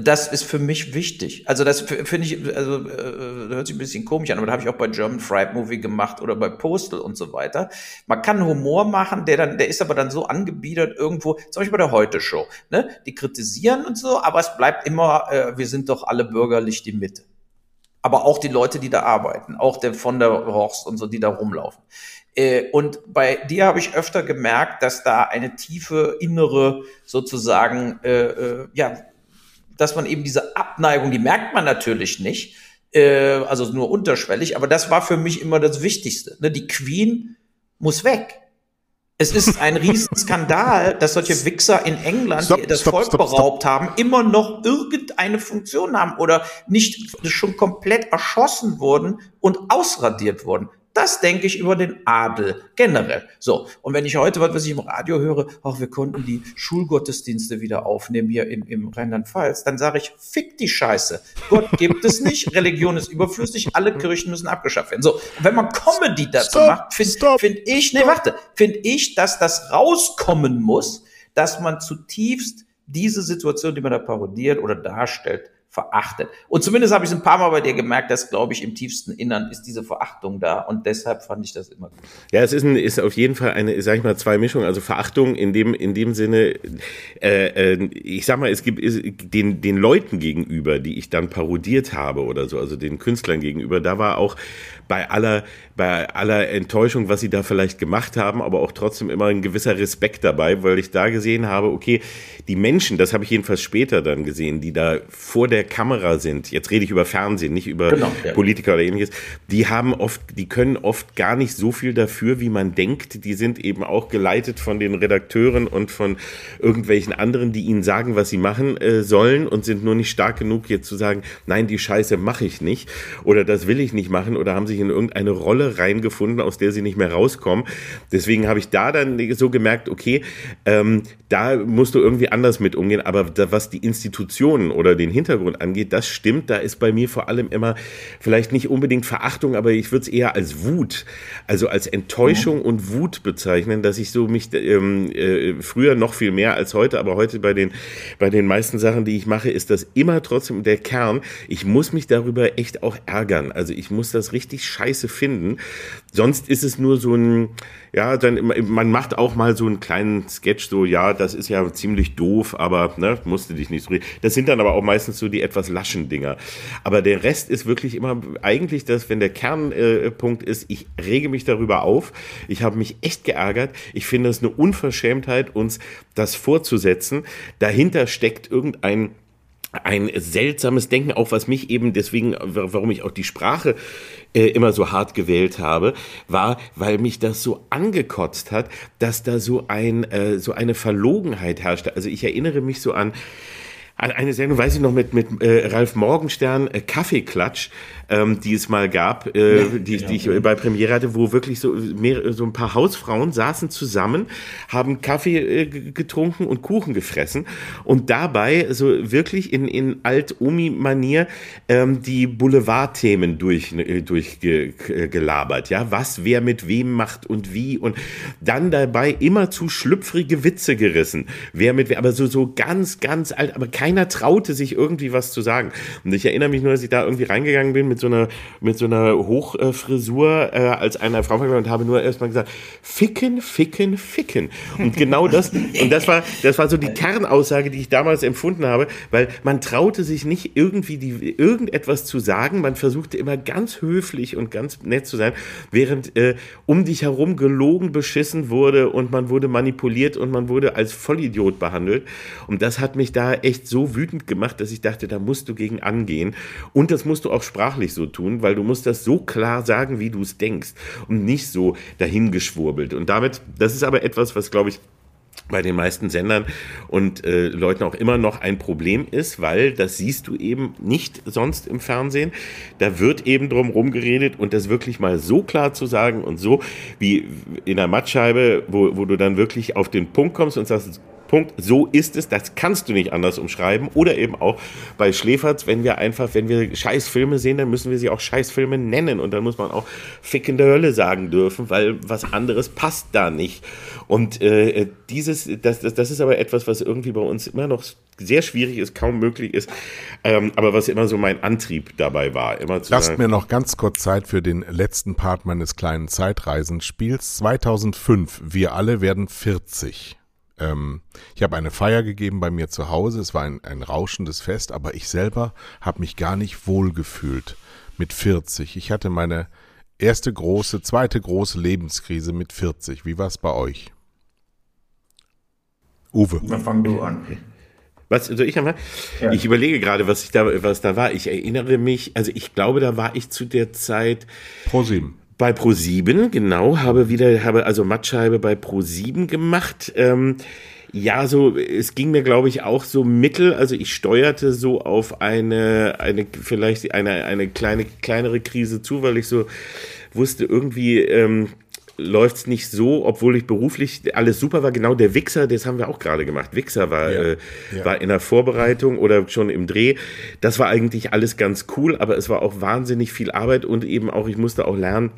Das ist für mich wichtig. Also das finde ich, also äh, hört sich ein bisschen komisch an, aber da habe ich auch bei German Fried Movie gemacht oder bei Postal und so weiter. Man kann Humor machen, der dann, der ist aber dann so angebiedert irgendwo, zum Beispiel bei der Heute Show. Ne? Die kritisieren und so, aber es bleibt immer, äh, wir sind doch alle bürgerlich die Mitte. Aber auch die Leute, die da arbeiten, auch der von der Horst und so, die da rumlaufen. Äh, und bei dir habe ich öfter gemerkt, dass da eine tiefe innere sozusagen äh, äh, ja dass man eben diese Abneigung, die merkt man natürlich nicht, äh, also nur unterschwellig, aber das war für mich immer das Wichtigste. Ne? Die Queen muss weg. Es ist ein Riesenskandal, dass solche Wichser in England, stop, die das stop, Volk stop, beraubt haben, immer noch irgendeine Funktion haben oder nicht schon komplett erschossen wurden und ausradiert wurden. Das denke ich über den Adel generell. So, und wenn ich heute, was ich im Radio höre, auch wir konnten die Schulgottesdienste wieder aufnehmen hier im, im Rheinland-Pfalz, dann sage ich, fick die Scheiße. Gott gibt es nicht, Religion ist überflüssig, alle Kirchen müssen abgeschafft werden. So, und wenn man Comedy dazu stop, macht, finde find ich, nee, warte, finde ich, dass das rauskommen muss, dass man zutiefst diese Situation, die man da parodiert oder darstellt, verachtet. Und zumindest habe ich es ein paar Mal bei dir gemerkt, dass, glaube ich, im tiefsten Innern ist diese Verachtung da. Und deshalb fand ich das immer gut. Ja, es ist, ein, ist auf jeden Fall eine, sag ich mal, zwei Mischungen. Also Verachtung in dem, in dem Sinne, äh, äh, ich sag mal, es gibt den, den Leuten gegenüber, die ich dann parodiert habe oder so, also den Künstlern gegenüber, da war auch bei aller, bei aller Enttäuschung, was sie da vielleicht gemacht haben, aber auch trotzdem immer ein gewisser Respekt dabei, weil ich da gesehen habe, okay, die Menschen, das habe ich jedenfalls später dann gesehen, die da vor der Kamera sind, jetzt rede ich über Fernsehen, nicht über genau, ja. Politiker oder ähnliches, die haben oft, die können oft gar nicht so viel dafür, wie man denkt. Die sind eben auch geleitet von den Redakteuren und von irgendwelchen anderen, die ihnen sagen, was sie machen äh, sollen und sind nur nicht stark genug, jetzt zu sagen, nein, die Scheiße mache ich nicht oder das will ich nicht machen oder haben sich in irgendeine Rolle reingefunden, aus der sie nicht mehr rauskommen. Deswegen habe ich da dann so gemerkt, okay, ähm, da musst du irgendwie anders mit umgehen. Aber da, was die Institutionen oder den Hintergrund angeht, das stimmt. Da ist bei mir vor allem immer vielleicht nicht unbedingt Verachtung, aber ich würde es eher als Wut, also als Enttäuschung und Wut bezeichnen, dass ich so mich ähm, äh, früher noch viel mehr als heute, aber heute bei den bei den meisten Sachen, die ich mache, ist das immer trotzdem der Kern. Ich muss mich darüber echt auch ärgern. Also ich muss das richtig scheiße finden. Sonst ist es nur so ein, ja, dann, man macht auch mal so einen kleinen Sketch, so, ja, das ist ja ziemlich doof, aber, ne, musste dich nicht so reden. Das sind dann aber auch meistens so die etwas laschen Dinger. Aber der Rest ist wirklich immer eigentlich das, wenn der Kernpunkt äh, ist, ich rege mich darüber auf. Ich habe mich echt geärgert. Ich finde es eine Unverschämtheit, uns das vorzusetzen. Dahinter steckt irgendein ein seltsames Denken, auch was mich eben deswegen, warum ich auch die Sprache äh, immer so hart gewählt habe, war, weil mich das so angekotzt hat, dass da so ein äh, so eine Verlogenheit herrschte. Also ich erinnere mich so an eine Sendung, weiß ich noch, mit, mit äh, Ralf Morgenstern, äh, Kaffeeklatsch, ähm, die es mal gab, äh, ja, die, ja. die ich bei Premiere hatte, wo wirklich so, mehr, so ein paar Hausfrauen saßen zusammen, haben Kaffee äh, getrunken und Kuchen gefressen und dabei so wirklich in, in Alt-Omi-Manier ähm, die Boulevardthemen durch, äh, durchgelabert, ja, was wer mit wem macht und wie und dann dabei immer zu schlüpfrige Witze gerissen, wer mit wer, aber so, so ganz, ganz alt, aber kein keiner traute sich irgendwie was zu sagen. Und ich erinnere mich nur, dass ich da irgendwie reingegangen bin mit so einer, mit so einer Hochfrisur äh, als einer Frau und habe nur erstmal gesagt, ficken, ficken, ficken. Und genau das, und das war, das war so die Kernaussage, die ich damals empfunden habe, weil man traute sich nicht irgendwie die, irgendetwas zu sagen. Man versuchte immer ganz höflich und ganz nett zu sein, während äh, um dich herum gelogen, beschissen wurde und man wurde manipuliert und man wurde als Vollidiot behandelt. Und das hat mich da echt so wütend gemacht, dass ich dachte, da musst du gegen angehen. Und das musst du auch sprachlich so tun, weil du musst das so klar sagen, wie du es denkst und nicht so dahingeschwurbelt. Und damit, das ist aber etwas, was, glaube ich, bei den meisten Sendern und äh, Leuten auch immer noch ein Problem ist, weil das siehst du eben nicht sonst im Fernsehen. Da wird eben drum rumgeredet und das wirklich mal so klar zu sagen und so wie in der Mattscheibe, wo, wo du dann wirklich auf den Punkt kommst und sagst, Punkt. So ist es. Das kannst du nicht anders umschreiben. Oder eben auch bei Schläferz, wenn wir einfach, wenn wir Scheißfilme sehen, dann müssen wir sie auch Scheißfilme nennen. Und dann muss man auch fickende Hölle sagen dürfen, weil was anderes passt da nicht. Und äh, dieses, das, das, das ist aber etwas, was irgendwie bei uns immer noch sehr schwierig ist, kaum möglich ist, ähm, aber was immer so mein Antrieb dabei war. Immer zu Lasst sagen, mir noch ganz kurz Zeit für den letzten Part meines kleinen Zeitreisenspiels. 2005, wir alle werden 40. Ähm, ich habe eine Feier gegeben bei mir zu Hause. Es war ein, ein rauschendes Fest, aber ich selber habe mich gar nicht wohl gefühlt mit 40. Ich hatte meine erste große, zweite große Lebenskrise mit 40. Wie war es bei euch? Uwe. Dann fang du an. Was soll ich? Ja. Ich überlege gerade, was ich da, was da war. Ich erinnere mich, also ich glaube, da war ich zu der Zeit. Pro sieben bei Pro7, genau, habe wieder, habe also Mattscheibe bei Pro7 gemacht. Ähm, ja, so, es ging mir, glaube ich, auch so mittel. Also ich steuerte so auf eine, eine, vielleicht eine, eine kleine, kleinere Krise zu, weil ich so wusste, irgendwie, ähm, läuft's nicht so, obwohl ich beruflich alles super war. Genau der Wichser, das haben wir auch gerade gemacht. Wichser war, ja, äh, ja. war in der Vorbereitung oder schon im Dreh. Das war eigentlich alles ganz cool, aber es war auch wahnsinnig viel Arbeit und eben auch, ich musste auch lernen,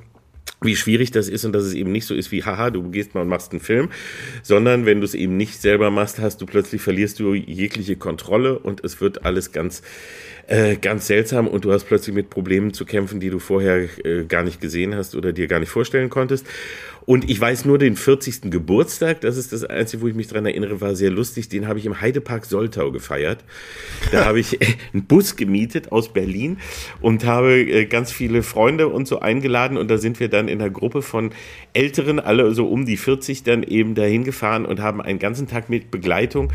wie schwierig das ist und dass es eben nicht so ist wie, haha, du gehst mal und machst einen Film, sondern wenn du es eben nicht selber machst, hast du plötzlich verlierst du jegliche Kontrolle und es wird alles ganz, äh, ganz seltsam und du hast plötzlich mit Problemen zu kämpfen, die du vorher äh, gar nicht gesehen hast oder dir gar nicht vorstellen konntest. Und ich weiß nur den 40. Geburtstag, das ist das Einzige, wo ich mich dran erinnere, war sehr lustig. Den habe ich im Heidepark Soltau gefeiert. Da habe ich einen Bus gemietet aus Berlin und habe äh, ganz viele Freunde und so eingeladen. Und da sind wir dann in einer Gruppe von Älteren, alle so um die 40, dann eben dahin gefahren und haben einen ganzen Tag mit Begleitung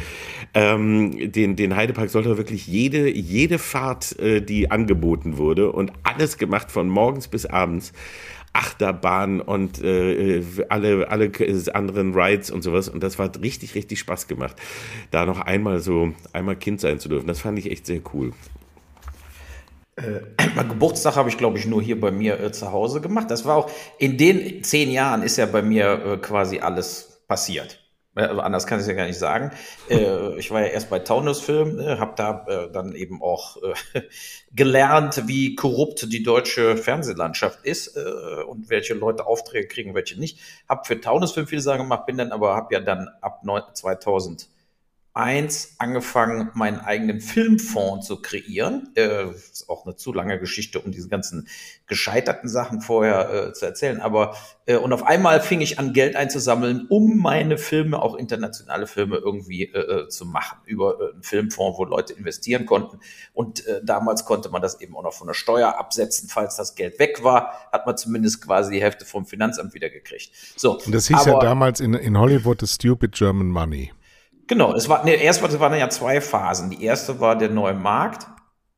ähm, den, den Heidepark Soltau wirklich jede, jede Fahrt, äh, die angeboten wurde und alles gemacht von morgens bis abends. Achterbahn und äh, alle, alle anderen Rides und sowas. Und das war richtig, richtig Spaß gemacht, da noch einmal so, einmal Kind sein zu dürfen. Das fand ich echt sehr cool. Äh, Geburtstag habe ich, glaube ich, nur hier bei mir äh, zu Hause gemacht. Das war auch, in den zehn Jahren ist ja bei mir äh, quasi alles passiert. Äh, anders kann ich es ja gar nicht sagen. Äh, ich war ja erst bei Taunusfilm, äh, habe da dann eben auch äh, gelernt, wie korrupt die deutsche Fernsehlandschaft ist äh, und welche Leute Aufträge kriegen, welche nicht. Hab für Taunusfilm viele Sachen gemacht, bin dann aber habe ja dann ab 2000 eins angefangen, meinen eigenen Filmfonds zu kreieren. Äh, ist auch eine zu lange Geschichte, um diese ganzen gescheiterten Sachen vorher äh, zu erzählen. Aber äh, und auf einmal fing ich an, Geld einzusammeln, um meine Filme, auch internationale Filme, irgendwie äh, äh zu machen über äh, einen Filmfonds, wo Leute investieren konnten. Und damals konnte man das eben auch noch von der Steuer absetzen, falls das Geld weg war, hat man zumindest quasi die Hälfte vom Finanzamt wieder gekriegt. So. Und das hieß aber, ja damals in, in Hollywood the Stupid German Money. Genau, es war, nee, erst war, waren ja zwei Phasen. Die erste war der neue Markt.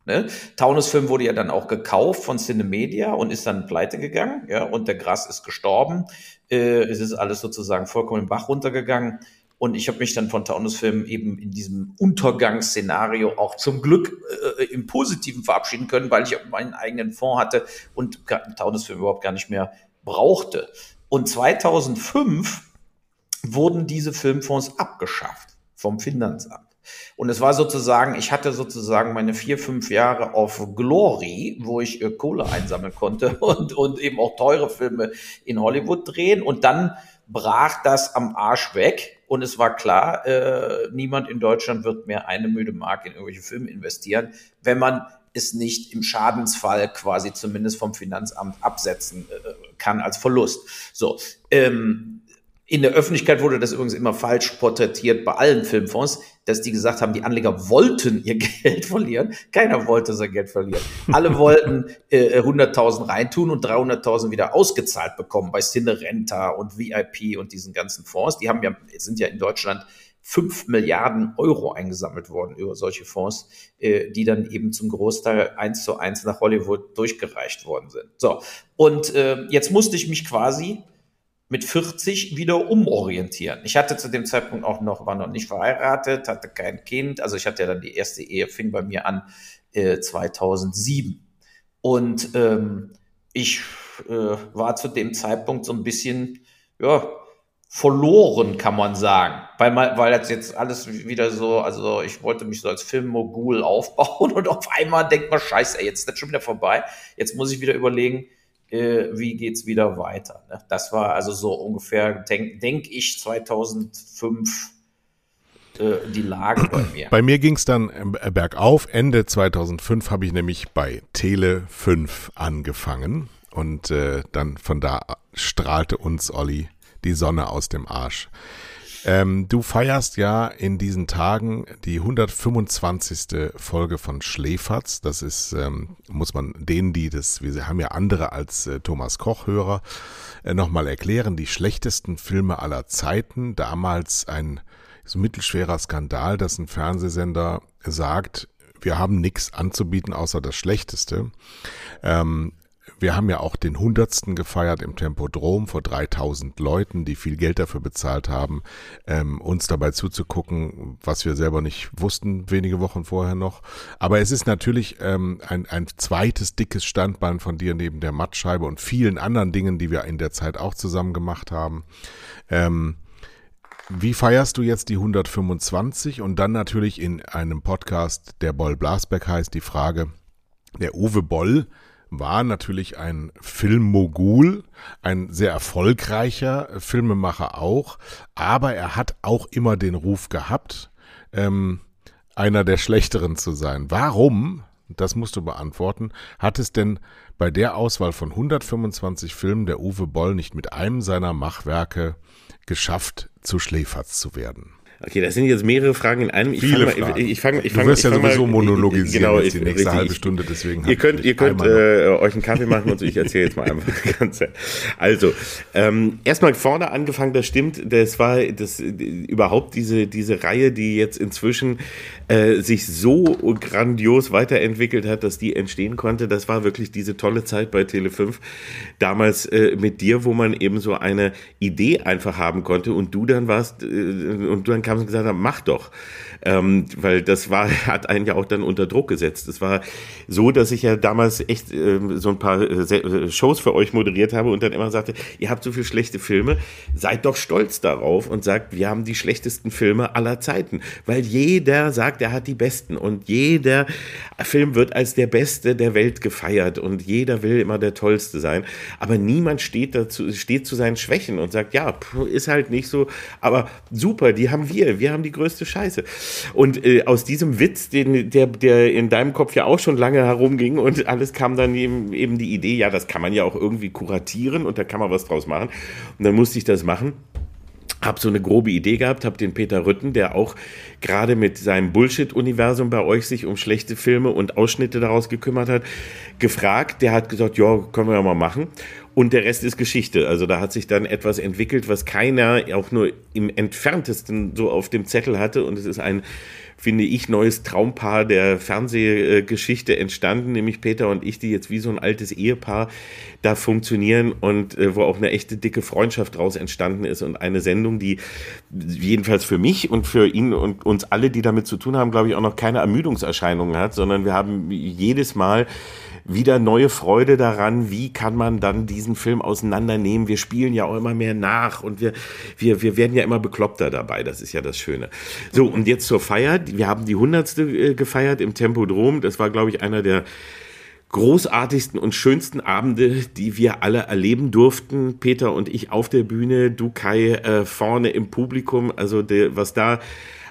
Ne? Taunus Film wurde ja dann auch gekauft von Cinemedia und ist dann pleite gegangen, ja, und der Gras ist gestorben. Äh, es ist alles sozusagen vollkommen im Bach runtergegangen. Und ich habe mich dann von Taunus Film eben in diesem Untergangsszenario auch zum Glück äh, im Positiven verabschieden können, weil ich meinen eigenen Fonds hatte und Taunus Film überhaupt gar nicht mehr brauchte. Und 2005 wurden diese Filmfonds abgeschafft vom Finanzamt. Und es war sozusagen, ich hatte sozusagen meine vier, fünf Jahre auf Glory, wo ich äh, Kohle einsammeln konnte und, und eben auch teure Filme in Hollywood drehen. Und dann brach das am Arsch weg. Und es war klar, äh, niemand in Deutschland wird mehr eine müde Mark in irgendwelche Filme investieren, wenn man es nicht im Schadensfall quasi zumindest vom Finanzamt absetzen äh, kann als Verlust. So, ähm, in der Öffentlichkeit wurde das übrigens immer falsch porträtiert bei allen Filmfonds, dass die gesagt haben, die Anleger wollten ihr Geld verlieren. Keiner wollte sein Geld verlieren. Alle wollten äh, 100.000 reintun und 300.000 wieder ausgezahlt bekommen bei Cinerenta und VIP und diesen ganzen Fonds. Die haben ja, sind ja in Deutschland 5 Milliarden Euro eingesammelt worden über solche Fonds, äh, die dann eben zum Großteil eins zu eins nach Hollywood durchgereicht worden sind. So, und äh, jetzt musste ich mich quasi mit 40 wieder umorientieren. Ich hatte zu dem Zeitpunkt auch noch, war noch nicht verheiratet, hatte kein Kind. Also ich hatte ja dann die erste Ehe, fing bei mir an äh, 2007. Und ähm, ich äh, war zu dem Zeitpunkt so ein bisschen, ja, verloren, kann man sagen. Weil, man, weil das jetzt alles wieder so, also ich wollte mich so als Filmmogul aufbauen und auf einmal denkt man, scheiße, jetzt ist das schon wieder vorbei. Jetzt muss ich wieder überlegen, äh, wie geht's wieder weiter. Ne? Das war also so ungefähr, denke denk ich, 2005 äh, die Lage bei mir. Bei mir ging es dann äh, bergauf. Ende 2005 habe ich nämlich bei Tele 5 angefangen und äh, dann von da strahlte uns Olli die Sonne aus dem Arsch. Ähm, du feierst ja in diesen Tagen die 125. Folge von Schläferz. Das ist, ähm, muss man denen, die das, wir haben ja andere als äh, Thomas Koch-Hörer, äh, nochmal erklären. Die schlechtesten Filme aller Zeiten. Damals ein so mittelschwerer Skandal, dass ein Fernsehsender sagt, wir haben nichts anzubieten außer das Schlechteste. Ähm, wir haben ja auch den Hundertsten gefeiert im Tempodrom vor 3000 Leuten, die viel Geld dafür bezahlt haben, ähm, uns dabei zuzugucken, was wir selber nicht wussten, wenige Wochen vorher noch. Aber es ist natürlich ähm, ein, ein zweites dickes Standbein von dir neben der Mattscheibe und vielen anderen Dingen, die wir in der Zeit auch zusammen gemacht haben. Ähm, wie feierst du jetzt die 125? Und dann natürlich in einem Podcast, der Boll Blasberg heißt, die Frage, der Uwe Boll war natürlich ein Filmmogul, ein sehr erfolgreicher Filmemacher auch, aber er hat auch immer den Ruf gehabt, ähm, einer der Schlechteren zu sein. Warum? Das musst du beantworten. Hat es denn bei der Auswahl von 125 Filmen der Uwe Boll nicht mit einem seiner Machwerke geschafft, zu Schläferz zu werden? Okay, das sind jetzt mehrere Fragen in einem. Ich Viele fang mal, Ich, fang, ich fang, du wirst ich ja sowieso mal, monologisieren genau, jetzt die nächste richtig, halbe Stunde, deswegen. Ihr könnt, ihr könnt äh, euch einen Kaffee machen und so, ich erzähle jetzt mal einfach ganz. Also, ähm, erstmal vorne angefangen, das stimmt, das war das überhaupt diese, diese Reihe, die jetzt inzwischen äh, sich so grandios weiterentwickelt hat, dass die entstehen konnte. Das war wirklich diese tolle Zeit bei Tele5 damals äh, mit dir, wo man eben so eine Idee einfach haben konnte und du dann warst äh, und du dann kamst und gesagt hast, mach doch. Ähm, weil das war, hat einen ja auch dann unter Druck gesetzt. Es war so, dass ich ja damals echt äh, so ein paar äh, äh, Shows für euch moderiert habe und dann immer sagte, ihr habt so viele schlechte Filme, seid doch stolz darauf und sagt, wir haben die schlechtesten Filme aller Zeiten. Weil jeder sagt, er hat die besten und jeder Film wird als der Beste der Welt gefeiert und jeder will immer der Tollste sein. Aber niemand steht dazu, steht zu seinen Schwächen und sagt, ja, ist halt nicht so, aber super, die haben wir, wir haben die größte Scheiße. Und äh, aus diesem Witz, den, der, der in deinem Kopf ja auch schon lange herumging und alles kam dann eben, eben die Idee, ja, das kann man ja auch irgendwie kuratieren und da kann man was draus machen. Und dann musste ich das machen hab so eine grobe Idee gehabt, hab den Peter Rütten, der auch gerade mit seinem Bullshit-Universum bei euch sich um schlechte Filme und Ausschnitte daraus gekümmert hat, gefragt. Der hat gesagt, ja, können wir ja mal machen. Und der Rest ist Geschichte. Also da hat sich dann etwas entwickelt, was keiner auch nur im entferntesten so auf dem Zettel hatte. Und es ist ein finde ich, neues Traumpaar der Fernsehgeschichte entstanden, nämlich Peter und ich, die jetzt wie so ein altes Ehepaar da funktionieren und äh, wo auch eine echte dicke Freundschaft daraus entstanden ist und eine Sendung, die jedenfalls für mich und für ihn und uns alle, die damit zu tun haben, glaube ich, auch noch keine Ermüdungserscheinungen hat, sondern wir haben jedes Mal wieder neue Freude daran, wie kann man dann diesen Film auseinandernehmen. Wir spielen ja auch immer mehr nach und wir, wir, wir werden ja immer bekloppter dabei. Das ist ja das Schöne. So, und jetzt zur Feier. Wir haben die hundertste äh, gefeiert im Tempodrom. Das war, glaube ich, einer der großartigsten und schönsten Abende, die wir alle erleben durften. Peter und ich auf der Bühne, du Kai äh, vorne im Publikum. Also der, was da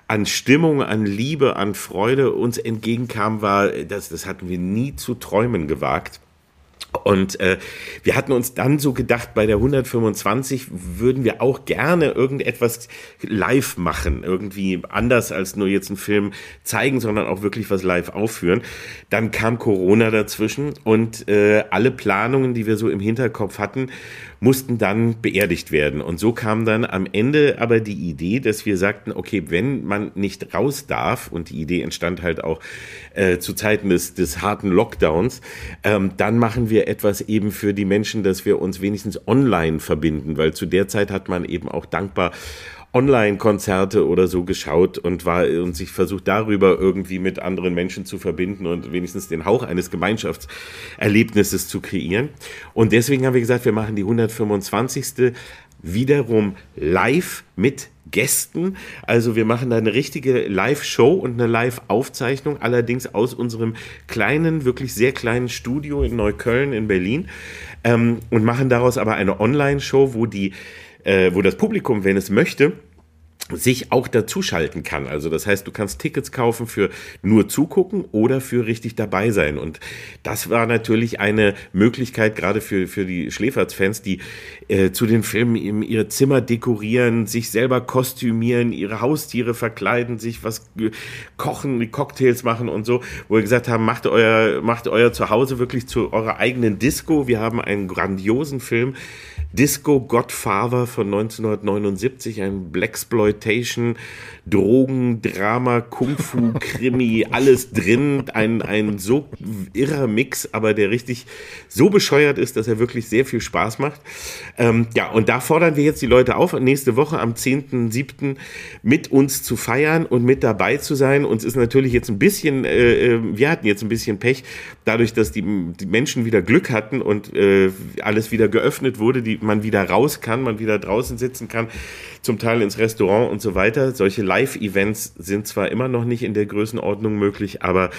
an Stimmung, an Liebe, an Freude uns entgegenkam, war, das, das hatten wir nie zu träumen gewagt. Und äh, wir hatten uns dann so gedacht, bei der 125 würden wir auch gerne irgendetwas live machen, irgendwie anders als nur jetzt einen Film zeigen, sondern auch wirklich was live aufführen. Dann kam Corona dazwischen und äh, alle Planungen, die wir so im Hinterkopf hatten, mussten dann beerdigt werden. Und so kam dann am Ende aber die Idee, dass wir sagten, okay, wenn man nicht raus darf, und die Idee entstand halt auch äh, zu Zeiten des, des harten Lockdowns, ähm, dann machen wir etwas eben für die Menschen, dass wir uns wenigstens online verbinden, weil zu der Zeit hat man eben auch dankbar Online-Konzerte oder so geschaut und war und sich versucht darüber irgendwie mit anderen Menschen zu verbinden und wenigstens den Hauch eines Gemeinschaftserlebnisses zu kreieren. Und deswegen haben wir gesagt, wir machen die 125. wiederum live mit Gästen. Also wir machen da eine richtige Live-Show und eine Live-Aufzeichnung, allerdings aus unserem kleinen, wirklich sehr kleinen Studio in Neukölln in Berlin ähm, und machen daraus aber eine Online-Show, wo die äh, wo das Publikum, wenn es möchte, sich auch dazuschalten kann. Also das heißt, du kannst Tickets kaufen für nur zugucken oder für richtig dabei sein. Und das war natürlich eine Möglichkeit, gerade für, für die Schläferz-Fans, die äh, zu den Filmen ihre Zimmer dekorieren, sich selber kostümieren, ihre Haustiere verkleiden, sich was kochen, Cocktails machen und so, wo wir gesagt haben, macht euer, macht euer Zuhause wirklich zu eurer eigenen Disco. Wir haben einen grandiosen Film, Disco Godfather von 1979, ein Blaxploitation, Drogen, Drama, Kung Fu, Krimi, alles drin. Ein, ein so irrer Mix, aber der richtig so bescheuert ist, dass er wirklich sehr viel Spaß macht. Ähm, ja, und da fordern wir jetzt die Leute auf, nächste Woche am 10.7. mit uns zu feiern und mit dabei zu sein. Uns ist natürlich jetzt ein bisschen, äh, äh, wir hatten jetzt ein bisschen Pech, dadurch, dass die, die Menschen wieder Glück hatten und äh, alles wieder geöffnet wurde, die man wieder raus kann, man wieder draußen sitzen kann zum Teil ins Restaurant und so weiter. Solche Live-Events sind zwar immer noch nicht in der Größenordnung möglich, aber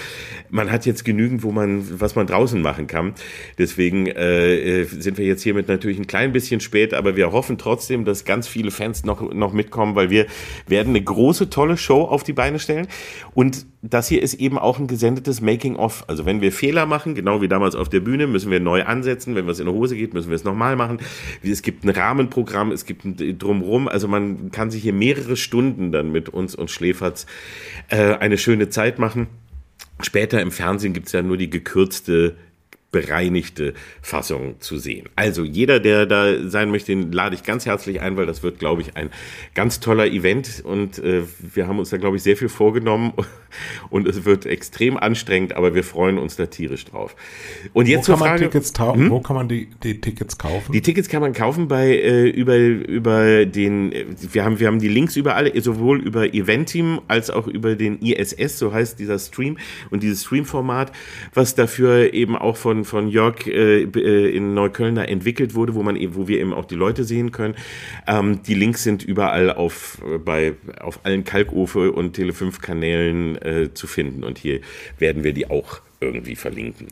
man hat jetzt genügend, wo man, was man draußen machen kann. Deswegen äh, sind wir jetzt hiermit natürlich ein klein bisschen spät, aber wir hoffen trotzdem, dass ganz viele Fans noch, noch mitkommen, weil wir werden eine große, tolle Show auf die Beine stellen. Und das hier ist eben auch ein gesendetes Making-of. Also wenn wir Fehler machen, genau wie damals auf der Bühne, müssen wir neu ansetzen. Wenn was in der Hose geht, müssen wir es nochmal machen. Es gibt ein Rahmenprogramm, es gibt ein Drumrum. Also man kann sich hier mehrere Stunden dann mit uns und Schläferz äh, eine schöne Zeit machen. Später im Fernsehen gibt es ja nur die gekürzte bereinigte Fassung zu sehen. Also jeder, der da sein möchte, den lade ich ganz herzlich ein, weil das wird, glaube ich, ein ganz toller Event und äh, wir haben uns da, glaube ich, sehr viel vorgenommen und es wird extrem anstrengend, aber wir freuen uns da tierisch drauf. Und jetzt wo zur Frage, hm? wo kann man die, die, Tickets kaufen? Die Tickets kann man kaufen bei äh, über über den wir haben wir haben die Links überall sowohl über Eventim als auch über den ISS, so heißt dieser Stream und dieses Stream-Format, was dafür eben auch von von, von Jörg äh, äh in Neukölln da entwickelt wurde, wo man eben, wo wir eben auch die Leute sehen können. Ähm, die Links sind überall auf, äh, bei, auf allen Kalkofe und Tele5 Kanälen äh, zu finden und hier werden wir die auch irgendwie verlinken.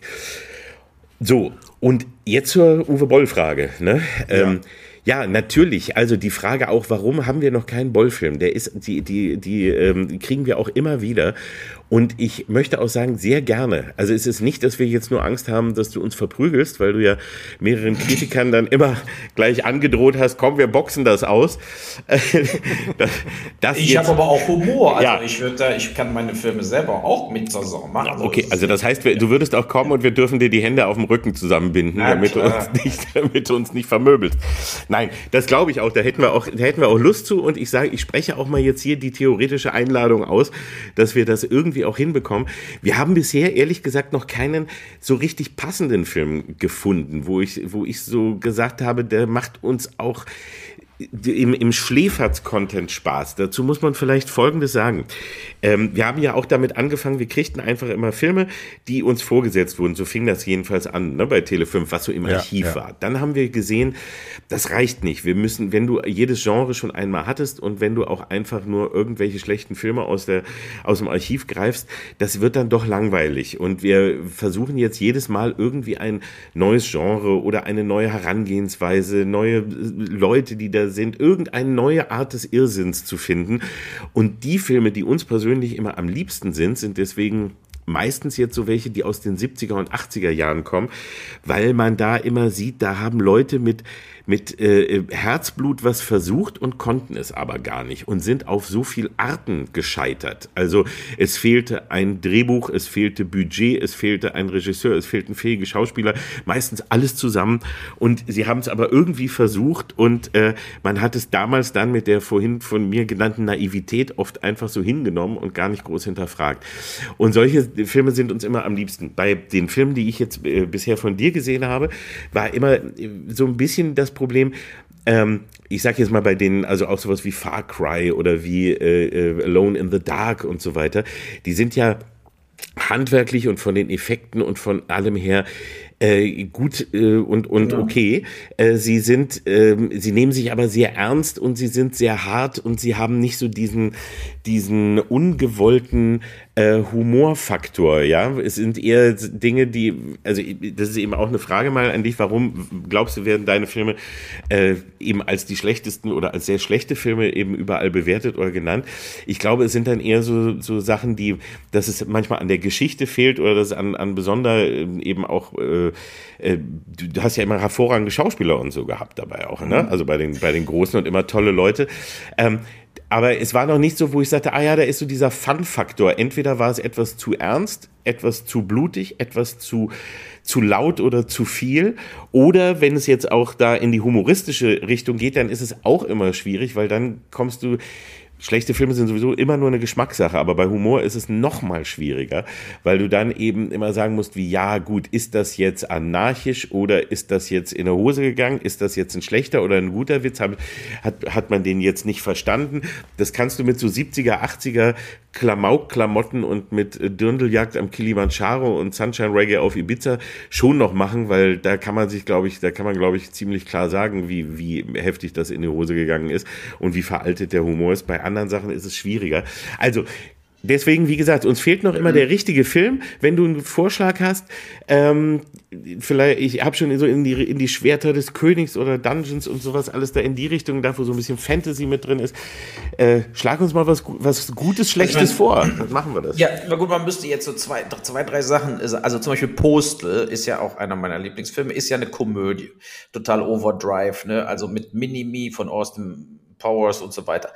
So, und jetzt zur Uwe Boll-Frage. Ne? Ja. Ähm, ja, natürlich. Also die Frage auch, warum haben wir noch keinen Boll-Film? Der ist, die, die, die ähm, kriegen wir auch immer wieder. Und ich möchte auch sagen, sehr gerne. Also es ist nicht, dass wir jetzt nur Angst haben, dass du uns verprügelst, weil du ja mehreren Kritikern dann immer gleich angedroht hast, komm, wir boxen das aus. das, das ich habe aber auch Humor. Also ja. ich, würde, ich kann meine Filme selber auch mit Saison machen. Also okay, also das heißt, du würdest auch kommen und wir dürfen dir die Hände auf dem Rücken zusammenbinden, Na, damit, du uns nicht, damit du uns nicht vermöbelst. Nein, das glaube ich auch. Da hätten wir auch, da hätten wir auch Lust zu. Und ich sage, ich spreche auch mal jetzt hier die theoretische Einladung aus, dass wir das irgendwie irgendwie auch hinbekommen. Wir haben bisher ehrlich gesagt noch keinen so richtig passenden Film gefunden, wo ich, wo ich so gesagt habe, der macht uns auch im, im Schläferz-Content Spaß. Dazu muss man vielleicht Folgendes sagen. Ähm, wir haben ja auch damit angefangen, wir kriegten einfach immer Filme, die uns vorgesetzt wurden. So fing das jedenfalls an, ne, bei Tele5, was so im ja, Archiv ja. war. Dann haben wir gesehen, das reicht nicht. Wir müssen, wenn du jedes Genre schon einmal hattest und wenn du auch einfach nur irgendwelche schlechten Filme aus, der, aus dem Archiv greifst, das wird dann doch langweilig. Und wir versuchen jetzt jedes Mal irgendwie ein neues Genre oder eine neue Herangehensweise, neue Leute, die da sind, irgendeine neue Art des Irrsinns zu finden. Und die Filme, die uns persönlich immer am liebsten sind, sind deswegen meistens jetzt so welche, die aus den 70er und 80er Jahren kommen, weil man da immer sieht, da haben Leute mit mit äh, Herzblut was versucht und konnten es aber gar nicht und sind auf so viel Arten gescheitert. Also es fehlte ein Drehbuch, es fehlte Budget, es fehlte ein Regisseur, es fehlten fähige Schauspieler, meistens alles zusammen und sie haben es aber irgendwie versucht und äh, man hat es damals dann mit der vorhin von mir genannten Naivität oft einfach so hingenommen und gar nicht groß hinterfragt. Und solche Filme sind uns immer am liebsten. Bei den Filmen, die ich jetzt äh, bisher von dir gesehen habe, war immer äh, so ein bisschen das Problem. Ähm, ich sage jetzt mal bei denen, also auch sowas wie Far Cry oder wie äh, äh, Alone in the Dark und so weiter, die sind ja handwerklich und von den Effekten und von allem her äh, gut äh, und, und ja. okay. Äh, sie sind, äh, sie nehmen sich aber sehr ernst und sie sind sehr hart und sie haben nicht so diesen, diesen ungewollten äh, Humorfaktor, ja. Es sind eher Dinge, die, also das ist eben auch eine Frage mal an dich, warum glaubst du, werden deine Filme äh, eben als die schlechtesten oder als sehr schlechte Filme eben überall bewertet oder genannt? Ich glaube, es sind dann eher so, so Sachen, die, dass es manchmal an der Geschichte fehlt oder dass es an, an besonder äh, eben auch, äh, äh, du hast ja immer hervorragende Schauspieler und so gehabt dabei auch, ne? Mhm. Also bei den, bei den Großen und immer tolle Leute. Ähm, aber es war noch nicht so, wo ich sagte, ah ja, da ist so dieser Fun-Faktor. Entweder war es etwas zu ernst, etwas zu blutig, etwas zu, zu laut oder zu viel. Oder wenn es jetzt auch da in die humoristische Richtung geht, dann ist es auch immer schwierig, weil dann kommst du Schlechte Filme sind sowieso immer nur eine Geschmackssache, aber bei Humor ist es noch mal schwieriger, weil du dann eben immer sagen musst, wie ja, gut, ist das jetzt anarchisch oder ist das jetzt in der Hose gegangen? Ist das jetzt ein schlechter oder ein guter Witz? Hat, hat, man den jetzt nicht verstanden? Das kannst du mit so 70er, 80er Klamauk-Klamotten und mit äh, Dirndeljagd am Kilimanjaro und Sunshine Reggae auf Ibiza schon noch machen, weil da kann man sich, glaube ich, da kann man, glaube ich, ziemlich klar sagen, wie, wie heftig das in die Hose gegangen ist und wie veraltet der Humor ist. Bei anderen Sachen ist es schwieriger. Also Deswegen, wie gesagt, uns fehlt noch immer der richtige Film. Wenn du einen Vorschlag hast, ähm, vielleicht, ich habe schon so in die, in die Schwerter des Königs oder Dungeons und sowas, alles da in die Richtung, da wo so ein bisschen Fantasy mit drin ist. Äh, schlag uns mal was, was Gutes, Schlechtes ich mein, vor. Dann machen wir das. Ja, na gut, man müsste jetzt so zwei, zwei, drei Sachen, also zum Beispiel Postel ist ja auch einer meiner Lieblingsfilme, ist ja eine Komödie. Total Overdrive, ne? Also mit Minimi von Austin Powers und so weiter.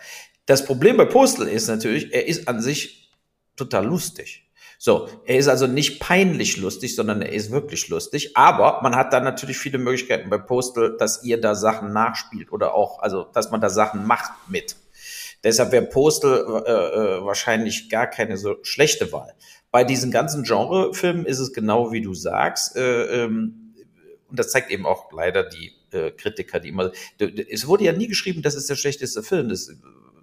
Das Problem bei Postel ist natürlich, er ist an sich total lustig. So, er ist also nicht peinlich lustig, sondern er ist wirklich lustig. Aber man hat dann natürlich viele Möglichkeiten bei Postal, dass ihr da Sachen nachspielt oder auch, also dass man da Sachen macht mit. Deshalb wäre Postal äh, äh, wahrscheinlich gar keine so schlechte Wahl. Bei diesen ganzen Genrefilmen ist es genau wie du sagst. Äh, ähm, und das zeigt eben auch leider die äh, Kritiker, die immer. Es wurde ja nie geschrieben, das ist der schlechteste Film. Das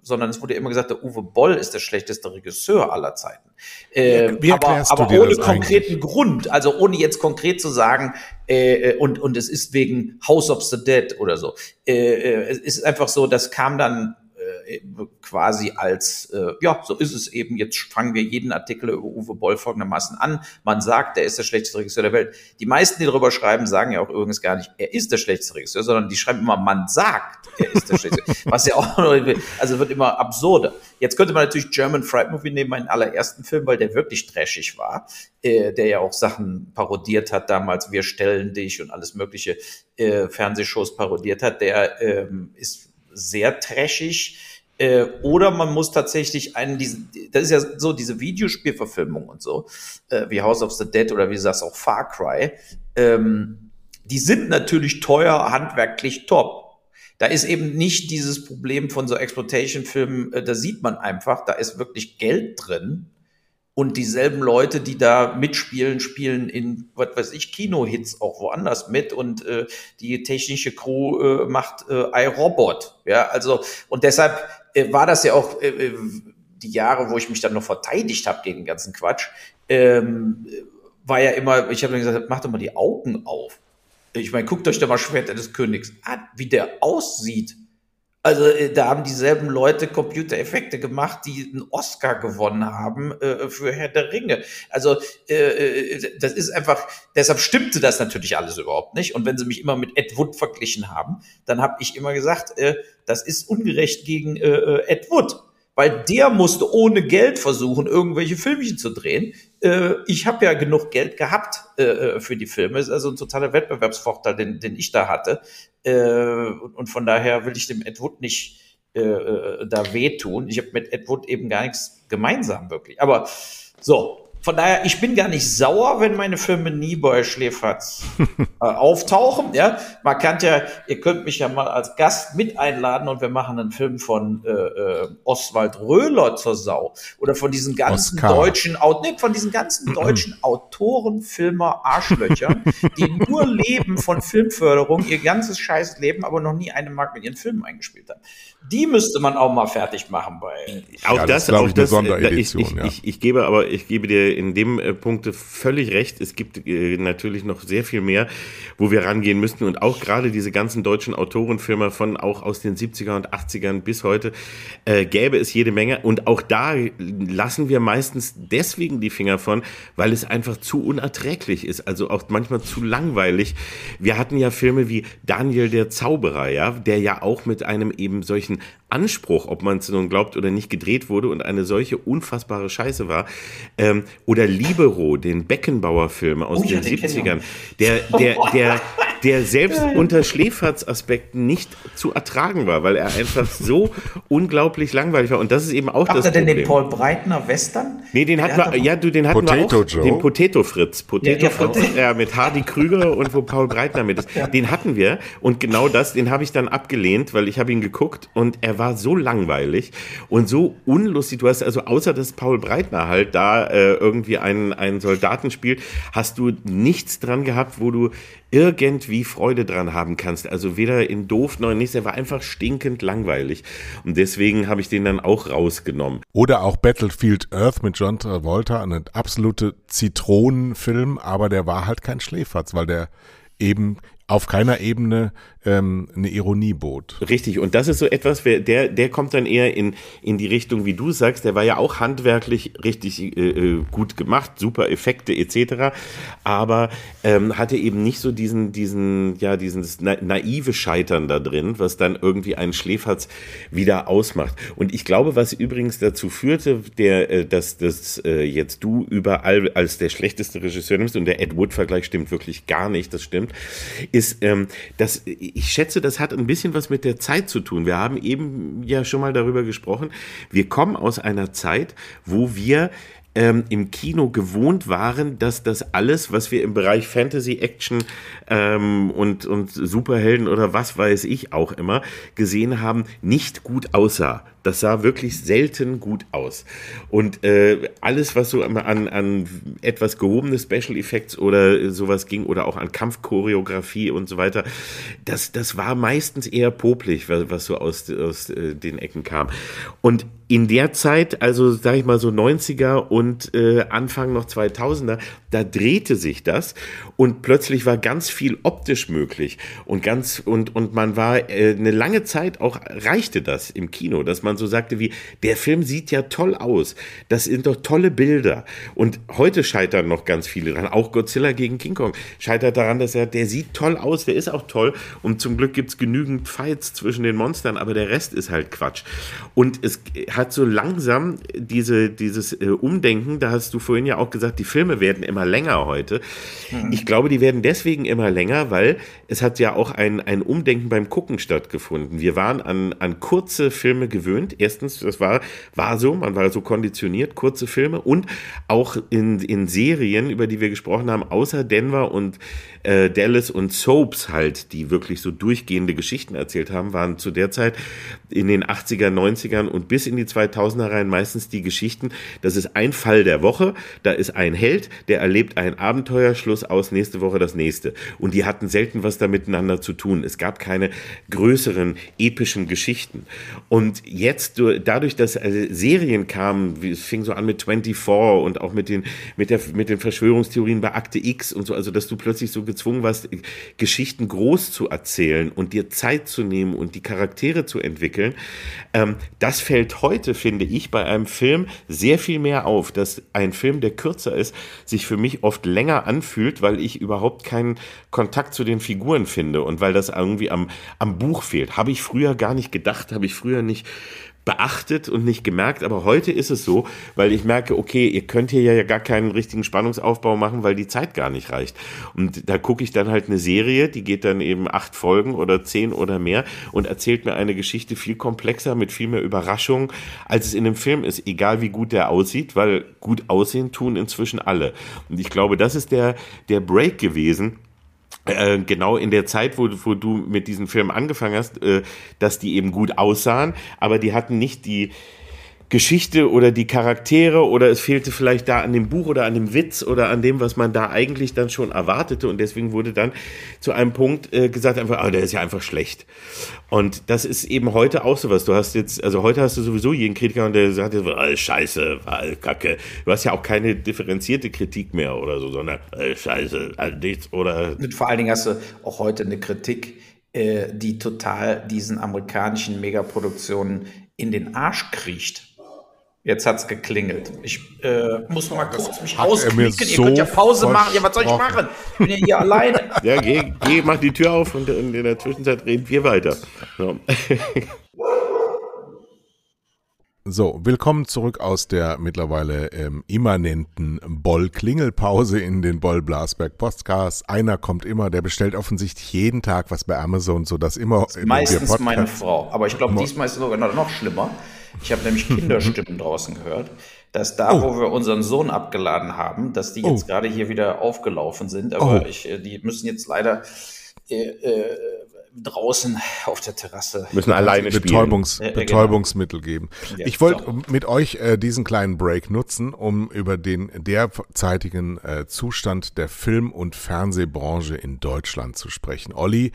sondern es wurde immer gesagt, der Uwe Boll ist der schlechteste Regisseur aller Zeiten. Ähm, Wie aber aber ohne konkreten eigentlich? Grund, also ohne jetzt konkret zu sagen, äh, äh, und, und es ist wegen House of the Dead oder so. Äh, äh es ist einfach so, das kam dann quasi als, äh, ja, so ist es eben. Jetzt fangen wir jeden Artikel über Uwe Boll folgendermaßen an. Man sagt, er ist der schlechteste Regisseur der Welt. Die meisten, die darüber schreiben, sagen ja auch übrigens gar nicht, er ist der schlechteste Regisseur, sondern die schreiben immer, man sagt, er ist der schlechteste. Was ja auch, also wird immer absurder. Jetzt könnte man natürlich German Fright Movie nehmen, meinen allerersten Film, weil der wirklich trashig war, äh, der ja auch Sachen parodiert hat damals, Wir stellen dich und alles mögliche äh, Fernsehshows parodiert hat. Der ähm, ist sehr trashig. Äh, oder man muss tatsächlich einen, diesen, das ist ja so, diese Videospielverfilmung und so, äh, wie House of the Dead oder wie du sagst, auch Far Cry, ähm, die sind natürlich teuer, handwerklich top. Da ist eben nicht dieses Problem von so Exploitation-Filmen, äh, da sieht man einfach, da ist wirklich Geld drin. Und dieselben Leute, die da mitspielen, spielen in, was weiß ich, Kinohits auch woanders mit. Und äh, die technische Crew äh, macht äh, iRobot. Ja, also, und deshalb äh, war das ja auch äh, äh, die Jahre, wo ich mich dann noch verteidigt habe gegen den ganzen Quatsch. Ähm, war ja immer, ich habe dann gesagt, macht doch mal die Augen auf. Ich meine, guckt euch doch mal Schwerter des Königs an, wie der aussieht. Also äh, da haben dieselben Leute Computereffekte gemacht, die einen Oscar gewonnen haben äh, für Herr der Ringe. Also äh, äh, das ist einfach, deshalb stimmte das natürlich alles überhaupt nicht. Und wenn sie mich immer mit Ed Wood verglichen haben, dann habe ich immer gesagt, äh, das ist ungerecht gegen äh, Ed Wood weil der musste ohne Geld versuchen, irgendwelche Filmchen zu drehen. Ich habe ja genug Geld gehabt für die Filme. Ist also ein totaler Wettbewerbsvorteil, den, den ich da hatte. Äh, und von daher will ich dem Ed Wood nicht äh, äh, da wehtun. Ich habe mit Ed Wood eben gar nichts gemeinsam wirklich. Aber so, von daher, ich bin gar nicht sauer, wenn meine Filme nie bei Schläferz äh, auftauchen. Ja, man kann ja, ihr könnt mich ja mal als Gast mit einladen und wir machen einen Film von äh, äh, Oswald Röhler zur Sau oder von diesen ganzen Oscar. deutschen, nee, von diesen ganzen deutschen Autoren, Filmer, Arschlöchern, die nur leben von Filmförderung, ihr ganzes scheiß Leben, aber noch nie eine Mark mit ihren Filmen eingespielt haben. Die müsste man auch mal fertig machen bei. Auch ja, das, das auch ich, das, eine Sonderedition. Ich, ich, ja. ich, ich gebe aber, ich gebe dir in dem äh, Punkt völlig recht. Es gibt äh, natürlich noch sehr viel mehr, wo wir rangehen müssten. Und auch gerade diese ganzen deutschen Autorenfirmen von auch aus den 70er und 80ern bis heute äh, gäbe es jede Menge. Und auch da lassen wir meistens deswegen die Finger von, weil es einfach zu unerträglich ist. Also auch manchmal zu langweilig. Wir hatten ja Filme wie Daniel der Zauberer, ja, der ja auch mit einem eben solchen Anspruch, ob man es nun glaubt oder nicht, gedreht wurde und eine solche unfassbare Scheiße war. Ähm, oder Libero, den Beckenbauer-Film aus oh, den 70ern, der, der, der, der selbst unter Schläferz-Aspekten nicht zu ertragen war, weil er einfach so unglaublich langweilig war. Und das ist eben auch Habt das Problem. Habt ihr denn den Paul Breitner Western? Nee, den hatten wir, ja, du, den hatten Potato wir auch. Joe. Den Potato Fritz. Potato ja, Fritz, ja, mit Hardy Krüger und wo Paul Breitner mit ist. Ja. Den hatten wir. Und genau das, den habe ich dann abgelehnt, weil ich habe ihn geguckt und er war so langweilig und so unlustig. Du hast also außer dass Paul Breitner halt da äh, irgendwie einen, einen Soldaten spielt, hast du nichts dran gehabt, wo du irgendwie Freude dran haben kannst. Also weder in doof noch in nichts. Er war einfach stinkend langweilig. Und deswegen habe ich den dann auch rausgenommen. Oder auch Battlefield Earth mit John Travolta, eine absolute Zitronenfilm, aber der war halt kein Schläferz, weil der eben auf keiner Ebene ähm, eine Ironie bot. Richtig, und das ist so etwas, der, der kommt dann eher in, in die Richtung, wie du sagst, der war ja auch handwerklich richtig äh, äh gut gemacht, super Effekte etc., aber ähm, hatte eben nicht so diesen, diesen, ja, diesen naive Scheitern da drin, was dann irgendwie einen Schläferz wieder ausmacht. Und ich glaube, was übrigens dazu führte, der, äh, dass, dass äh, jetzt du überall als der schlechteste Regisseur nimmst, und der Ed Wood-Vergleich stimmt wirklich gar nicht, das stimmt, ist, ähm, dass ich schätze, das hat ein bisschen was mit der Zeit zu tun. Wir haben eben ja schon mal darüber gesprochen. Wir kommen aus einer Zeit, wo wir ähm, im Kino gewohnt waren, dass das alles, was wir im Bereich Fantasy, Action ähm, und, und Superhelden oder was weiß ich auch immer gesehen haben, nicht gut aussah. Das sah wirklich selten gut aus. Und äh, alles, was so an, an etwas gehobene Special Effects oder sowas ging oder auch an Kampfchoreografie und so weiter, das, das war meistens eher popelig, was, was so aus, aus äh, den Ecken kam. Und in der Zeit, also sag ich mal so 90er und äh, Anfang noch 2000er, da drehte sich das und plötzlich war ganz viel optisch möglich und ganz und und man war äh, eine lange Zeit auch reichte das im Kino, dass man so sagte wie der Film sieht ja toll aus, das sind doch tolle Bilder und heute scheitern noch ganz viele dran, auch Godzilla gegen King Kong scheitert daran, dass er der sieht toll aus, der ist auch toll und zum Glück gibt's genügend Fights zwischen den Monstern, aber der Rest ist halt Quatsch und es hat so langsam diese dieses äh, Umdenken, da hast du vorhin ja auch gesagt, die Filme werden immer immer länger heute. Mhm. Ich glaube, die werden deswegen immer länger, weil es hat ja auch ein, ein Umdenken beim Gucken stattgefunden. Wir waren an, an kurze Filme gewöhnt. Erstens, das war, war so, man war so konditioniert, kurze Filme und auch in, in Serien, über die wir gesprochen haben, außer Denver und äh, Dallas und Soaps halt, die wirklich so durchgehende Geschichten erzählt haben, waren zu der Zeit in den 80er, 90ern und bis in die 2000er rein meistens die Geschichten, das ist ein Fall der Woche, da ist ein Held, der erlebt ein Abenteuer, Schluss aus, nächste Woche das nächste. Und die hatten selten was da miteinander zu tun. Es gab keine größeren epischen Geschichten. Und jetzt, dadurch, dass äh, Serien kamen, es fing so an mit 24 und auch mit den, mit der, mit den Verschwörungstheorien bei Akte X und so, also, dass du plötzlich so gezwungen warst, Geschichten groß zu erzählen und dir Zeit zu nehmen und die Charaktere zu entwickeln. Ähm, das fällt heute, finde ich, bei einem Film sehr viel mehr auf, dass ein Film, der kürzer ist, sich für mich oft länger anfühlt, weil ich überhaupt keinen Kontakt zu den Figuren finde und weil das irgendwie am, am Buch fehlt. Habe ich früher gar nicht gedacht, habe ich früher nicht beachtet und nicht gemerkt, aber heute ist es so, weil ich merke, okay, ihr könnt hier ja gar keinen richtigen Spannungsaufbau machen, weil die Zeit gar nicht reicht. Und da gucke ich dann halt eine Serie, die geht dann eben acht Folgen oder zehn oder mehr und erzählt mir eine Geschichte viel komplexer mit viel mehr Überraschung, als es in einem Film ist, egal wie gut der aussieht, weil gut aussehen tun inzwischen alle. Und ich glaube, das ist der, der Break gewesen, äh, genau in der Zeit, wo, wo du mit diesen Filmen angefangen hast, äh, dass die eben gut aussahen, aber die hatten nicht die, Geschichte oder die Charaktere oder es fehlte vielleicht da an dem Buch oder an dem Witz oder an dem, was man da eigentlich dann schon erwartete und deswegen wurde dann zu einem Punkt äh, gesagt einfach, ah, der ist ja einfach schlecht. Und das ist eben heute auch sowas. Du hast jetzt, also heute hast du sowieso jeden Kritiker, der sagt, ah, Scheiße, ah, Kacke. Du hast ja auch keine differenzierte Kritik mehr oder so, sondern ah, Scheiße, ah, nichts oder. Und vor allen Dingen hast du auch heute eine Kritik, äh, die total diesen amerikanischen Megaproduktionen in den Arsch kriecht. Jetzt hat's geklingelt. Ich äh, muss noch mal kurz mich rausklicken. So Ihr könnt ja Pause machen. Ja, was soll ich machen? Ich bin ja hier alleine. Ja, geh, geh, mach die Tür auf und in der Zwischenzeit reden wir weiter. So. So, willkommen zurück aus der mittlerweile ähm, immanenten Boll-Klingelpause in den Boll-Blasberg-Podcasts. Einer kommt immer, der bestellt offensichtlich jeden Tag was bei Amazon, sodass immer. Das meistens meine Frau, aber ich glaube, diesmal ist es sogar noch schlimmer. Ich habe nämlich Kinderstimmen draußen gehört, dass da, oh. wo wir unseren Sohn abgeladen haben, dass die jetzt oh. gerade hier wieder aufgelaufen sind. Aber oh. ich, äh, die müssen jetzt leider äh, äh, draußen auf der Terrasse. Müssen alleine Betäubungs spielen. Betäubungsmittel geben. Ja, ich wollte so. mit euch äh, diesen kleinen Break nutzen, um über den derzeitigen äh, Zustand der Film- und Fernsehbranche in Deutschland zu sprechen. Olli,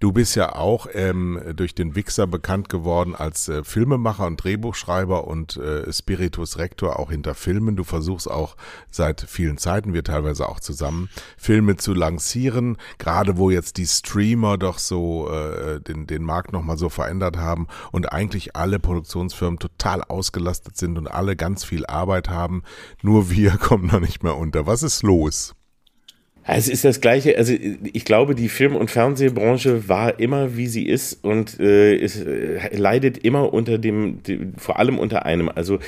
du bist ja auch ähm, durch den Wichser bekannt geworden als äh, Filmemacher und Drehbuchschreiber und äh, Spiritus Rector auch hinter Filmen. Du versuchst auch seit vielen Zeiten, wir teilweise auch zusammen, Filme zu lancieren, gerade wo jetzt die Streamer doch so äh, den, den Markt nochmal so verändert haben und eigentlich alle Produktionsfirmen total ausgelastet sind und alle ganz viel Arbeit haben. Nur wir kommen da nicht mehr unter. Was ist los? Es ist das Gleiche. Also ich glaube, die Film- und Fernsehbranche war immer, wie sie ist und äh, es äh, leidet immer unter dem, dem, vor allem unter einem. Also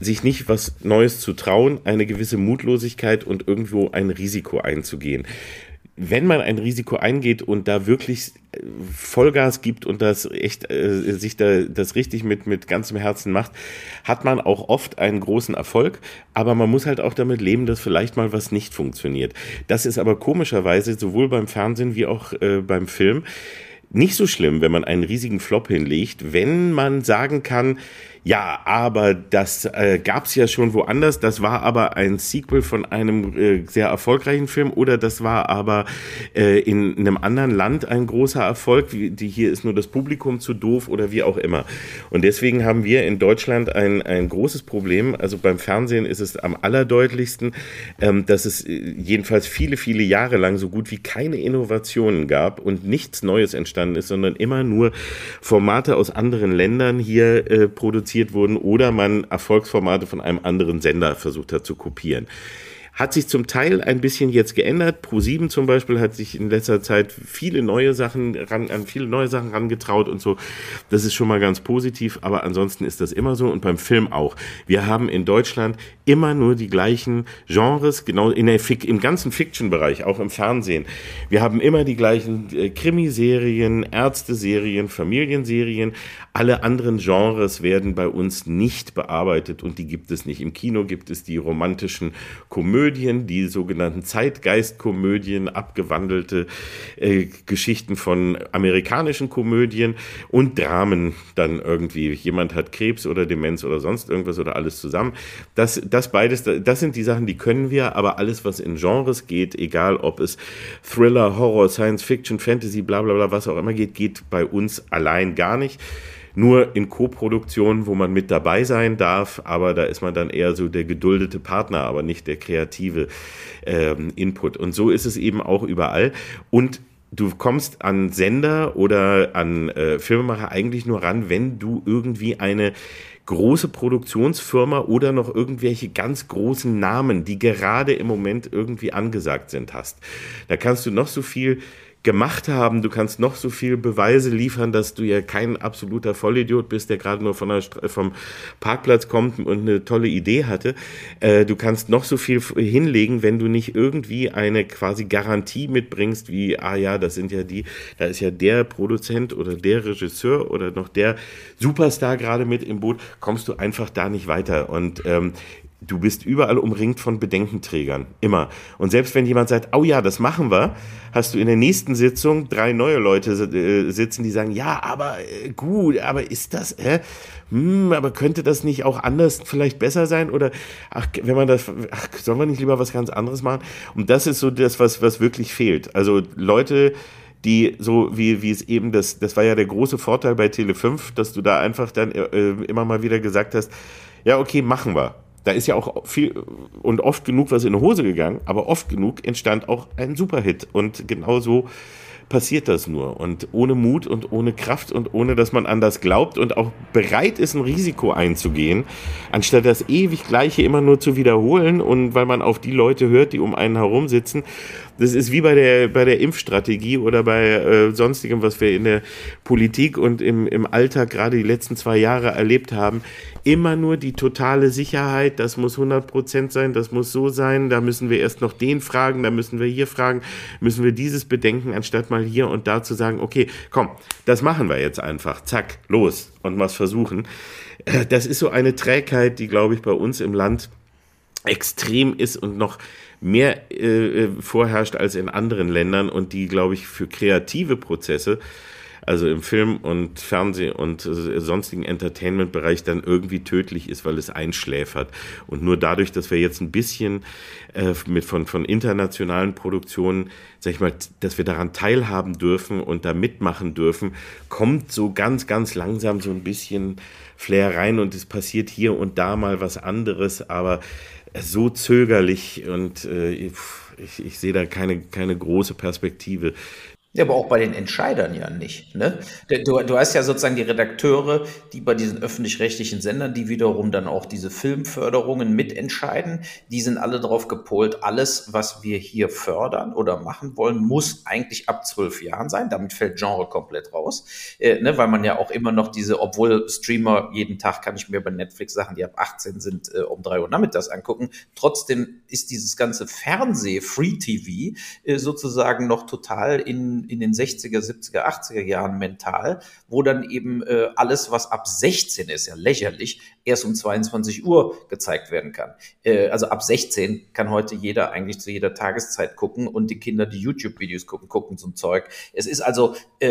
sich nicht was Neues zu trauen, eine gewisse Mutlosigkeit und irgendwo ein Risiko einzugehen wenn man ein Risiko eingeht und da wirklich äh, Vollgas gibt und das echt äh, sich da das richtig mit mit ganzem Herzen macht, hat man auch oft einen großen Erfolg, aber man muss halt auch damit leben, dass vielleicht mal was nicht funktioniert. Das ist aber komischerweise sowohl beim Fernsehen wie auch äh, beim Film nicht so schlimm, wenn man einen riesigen Flop hinlegt, wenn man sagen kann, ja, aber das äh, gab es ja schon woanders. Das war aber ein Sequel von einem äh, sehr erfolgreichen Film oder das war aber äh, in einem anderen Land ein großer Erfolg. Die, hier ist nur das Publikum zu doof oder wie auch immer. Und deswegen haben wir in Deutschland ein, ein großes Problem. Also beim Fernsehen ist es am allerdeutlichsten, ähm, dass es äh, jedenfalls viele, viele Jahre lang so gut wie keine Innovationen gab und nichts Neues entstanden ist, sondern immer nur Formate aus anderen Ländern hier äh, produziert wurden oder man Erfolgsformate von einem anderen Sender versucht hat zu kopieren. Hat sich zum Teil ein bisschen jetzt geändert. Pro7 zum Beispiel hat sich in letzter Zeit viele neue Sachen ran, an viele neue Sachen rangetraut und so. Das ist schon mal ganz positiv, aber ansonsten ist das immer so und beim Film auch. Wir haben in Deutschland immer nur die gleichen Genres, genau in der im ganzen Fiction-Bereich, auch im Fernsehen. Wir haben immer die gleichen äh, Krimiserien, Ärzteserien, Familienserien. Alle anderen Genres werden bei uns nicht bearbeitet und die gibt es nicht. Im Kino gibt es die romantischen Komödien die sogenannten Zeitgeistkomödien, abgewandelte äh, Geschichten von amerikanischen Komödien und Dramen dann irgendwie. Jemand hat Krebs oder Demenz oder sonst irgendwas oder alles zusammen. Das, das beides, das sind die Sachen, die können wir, aber alles, was in Genres geht, egal ob es Thriller, Horror, Science Fiction, Fantasy, bla bla bla, was auch immer geht, geht bei uns allein gar nicht nur in Co-Produktionen, wo man mit dabei sein darf, aber da ist man dann eher so der geduldete Partner, aber nicht der kreative ähm, Input. Und so ist es eben auch überall. Und du kommst an Sender oder an äh, Filmemacher eigentlich nur ran, wenn du irgendwie eine große Produktionsfirma oder noch irgendwelche ganz großen Namen, die gerade im Moment irgendwie angesagt sind, hast. Da kannst du noch so viel gemacht haben. Du kannst noch so viel Beweise liefern, dass du ja kein absoluter Vollidiot bist, der gerade nur von vom Parkplatz kommt und eine tolle Idee hatte. Äh, du kannst noch so viel hinlegen, wenn du nicht irgendwie eine quasi Garantie mitbringst, wie, ah ja, das sind ja die, da ist ja der Produzent oder der Regisseur oder noch der Superstar gerade mit im Boot, kommst du einfach da nicht weiter. Und ähm, du bist überall umringt von Bedenkenträgern. Immer. Und selbst wenn jemand sagt, oh ja, das machen wir, hast du in der nächsten Sitzung drei neue Leute äh, sitzen, die sagen, ja, aber äh, gut, aber ist das, hä? Hm, aber könnte das nicht auch anders vielleicht besser sein? Oder ach, wenn man das, ach, sollen wir nicht lieber was ganz anderes machen? Und das ist so das, was, was wirklich fehlt. Also Leute, die so wie wie es eben das das war ja der große Vorteil bei Tele 5, dass du da einfach dann äh, immer mal wieder gesagt hast, ja, okay, machen wir da ist ja auch viel und oft genug was in die Hose gegangen, aber oft genug entstand auch ein Superhit. Und genau so passiert das nur. Und ohne Mut und ohne Kraft und ohne, dass man an das glaubt und auch bereit ist, ein Risiko einzugehen, anstatt das ewig Gleiche immer nur zu wiederholen und weil man auf die Leute hört, die um einen herum sitzen. Das ist wie bei der, bei der Impfstrategie oder bei äh, sonstigem, was wir in der Politik und im, im Alltag gerade die letzten zwei Jahre erlebt haben immer nur die totale Sicherheit, das muss 100% sein, das muss so sein, da müssen wir erst noch den fragen, da müssen wir hier fragen, müssen wir dieses bedenken, anstatt mal hier und da zu sagen, okay, komm, das machen wir jetzt einfach, zack, los und was versuchen. Äh, das ist so eine Trägheit, die, glaube ich, bei uns im Land extrem ist und noch mehr äh, äh vorherrscht als in anderen Ländern und die, glaube ich, für kreative Prozesse also im Film- und Fernseh- und äh, sonstigen Entertainment-Bereich dann irgendwie tödlich ist, weil es einschläfert. Und nur dadurch, dass wir jetzt ein bisschen äh, mit von, von internationalen Produktionen, sag ich mal, dass wir daran teilhaben dürfen und da mitmachen dürfen, kommt so ganz, ganz langsam so ein bisschen Flair rein und es passiert hier und da mal was anderes, aber so zögerlich und äh, ich, ich sehe da keine, keine große Perspektive. Ja, aber auch bei den Entscheidern ja nicht. Ne? Du, du hast ja sozusagen die Redakteure, die bei diesen öffentlich-rechtlichen Sendern, die wiederum dann auch diese Filmförderungen mitentscheiden, die sind alle darauf gepolt, alles, was wir hier fördern oder machen wollen, muss eigentlich ab zwölf Jahren sein. Damit fällt Genre komplett raus. Äh, ne? Weil man ja auch immer noch diese, obwohl Streamer jeden Tag kann ich mir bei Netflix Sachen, die ab 18 sind, äh, um drei Uhr nachmittags angucken. Trotzdem ist dieses ganze Fernseh, Free TV, äh, sozusagen noch total in in, den 60er, 70er, 80er Jahren mental, wo dann eben äh, alles, was ab 16 ist, ja lächerlich, erst um 22 Uhr gezeigt werden kann. Äh, also ab 16 kann heute jeder eigentlich zu jeder Tageszeit gucken und die Kinder, die YouTube-Videos gucken, gucken zum Zeug. Es ist also, äh,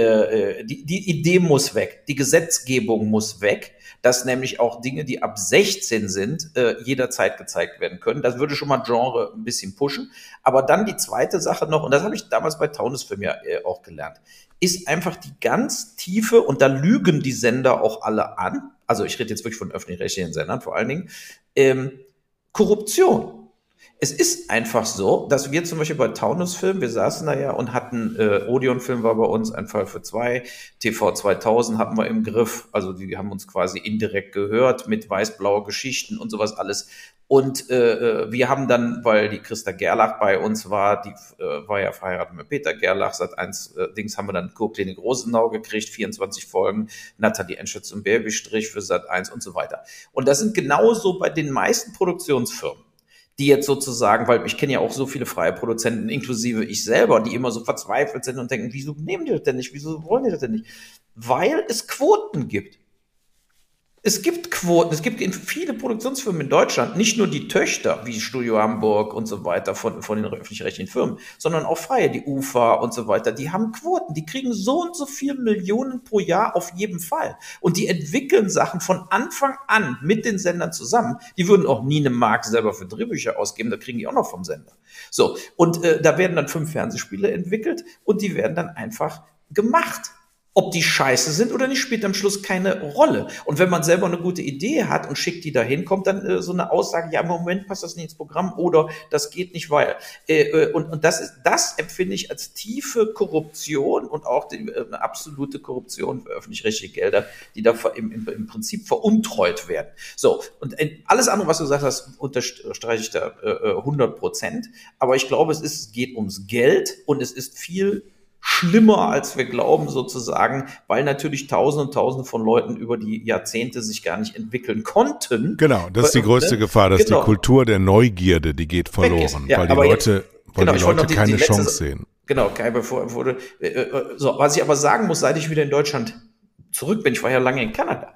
äh die, die Idee muss weg, die Gesetzgebung muss weg dass nämlich auch Dinge, die ab 16 sind, äh, jederzeit gezeigt werden können. Das würde schon mal Genre ein bisschen pushen. Aber dann die zweite Sache noch, und das habe ich damals bei Taunusfilm ja äh, auch gelernt, ist einfach die ganz tiefe, und da lügen die Sender auch alle an, also ich rede jetzt wirklich von öffentlich-rechtlichen Sendern vor allen Dingen, ähm, Korruption. Es ist einfach so, dass wir zum Beispiel bei Taunus-Film, wir saßen da ja und hatten, äh, Odeon-Film war bei uns ein Fall für zwei, TV 2000 hatten wir im Griff, also die haben uns quasi indirekt gehört mit weiß-blaue Geschichten und sowas alles. Und äh, äh, wir haben dann, weil die Christa Gerlach bei uns war, die äh, war ja verheiratet mit Peter Gerlach, seit eins äh, Dings haben wir dann Kurklinik Rosenau gekriegt, 24 Folgen, Nathalie Enschütz und Babystrich für Sat 1 und so weiter. Und das sind genauso bei den meisten Produktionsfirmen die jetzt sozusagen, weil ich kenne ja auch so viele freie Produzenten, inklusive ich selber, die immer so verzweifelt sind und denken, wieso nehmen die das denn nicht, wieso wollen die das denn nicht? Weil es Quoten gibt. Es gibt Quoten, es gibt viele Produktionsfirmen in Deutschland nicht nur die Töchter wie Studio Hamburg und so weiter von, von den öffentlich-rechtlichen Firmen, sondern auch freie, die UFA und so weiter, die haben Quoten, die kriegen so und so viele Millionen pro Jahr auf jeden Fall. Und die entwickeln Sachen von Anfang an mit den Sendern zusammen. Die würden auch nie eine Mark selber für Drehbücher ausgeben, da kriegen die auch noch vom Sender. So, und äh, da werden dann fünf Fernsehspiele entwickelt und die werden dann einfach gemacht. Ob die scheiße sind oder nicht, spielt am Schluss keine Rolle. Und wenn man selber eine gute Idee hat und schickt die dahin, kommt dann äh, so eine Aussage, ja, im Moment passt das nicht ins Programm oder das geht nicht, weil. Äh, äh, und, und das ist, das empfinde ich als tiefe Korruption und auch die, äh, eine absolute Korruption für öffentlich-rechtliche Gelder, die da im, im, im Prinzip veruntreut werden. So, und äh, alles andere, was du gesagt hast, unterstreiche ich da äh, 100 Prozent. Aber ich glaube, es ist, es geht ums Geld und es ist viel schlimmer, als wir glauben, sozusagen, weil natürlich Tausende und Tausende von Leuten über die Jahrzehnte sich gar nicht entwickeln konnten. Genau, das ist die größte ne? Gefahr, dass genau. die Kultur der Neugierde, die geht verloren, ja, weil die Leute, jetzt, weil genau, die Leute die, keine die Chance sehen. Genau, bevor wurde. Äh, äh, so, was ich aber sagen muss, seit ich wieder in Deutschland zurück bin, ich war ja lange in Kanada,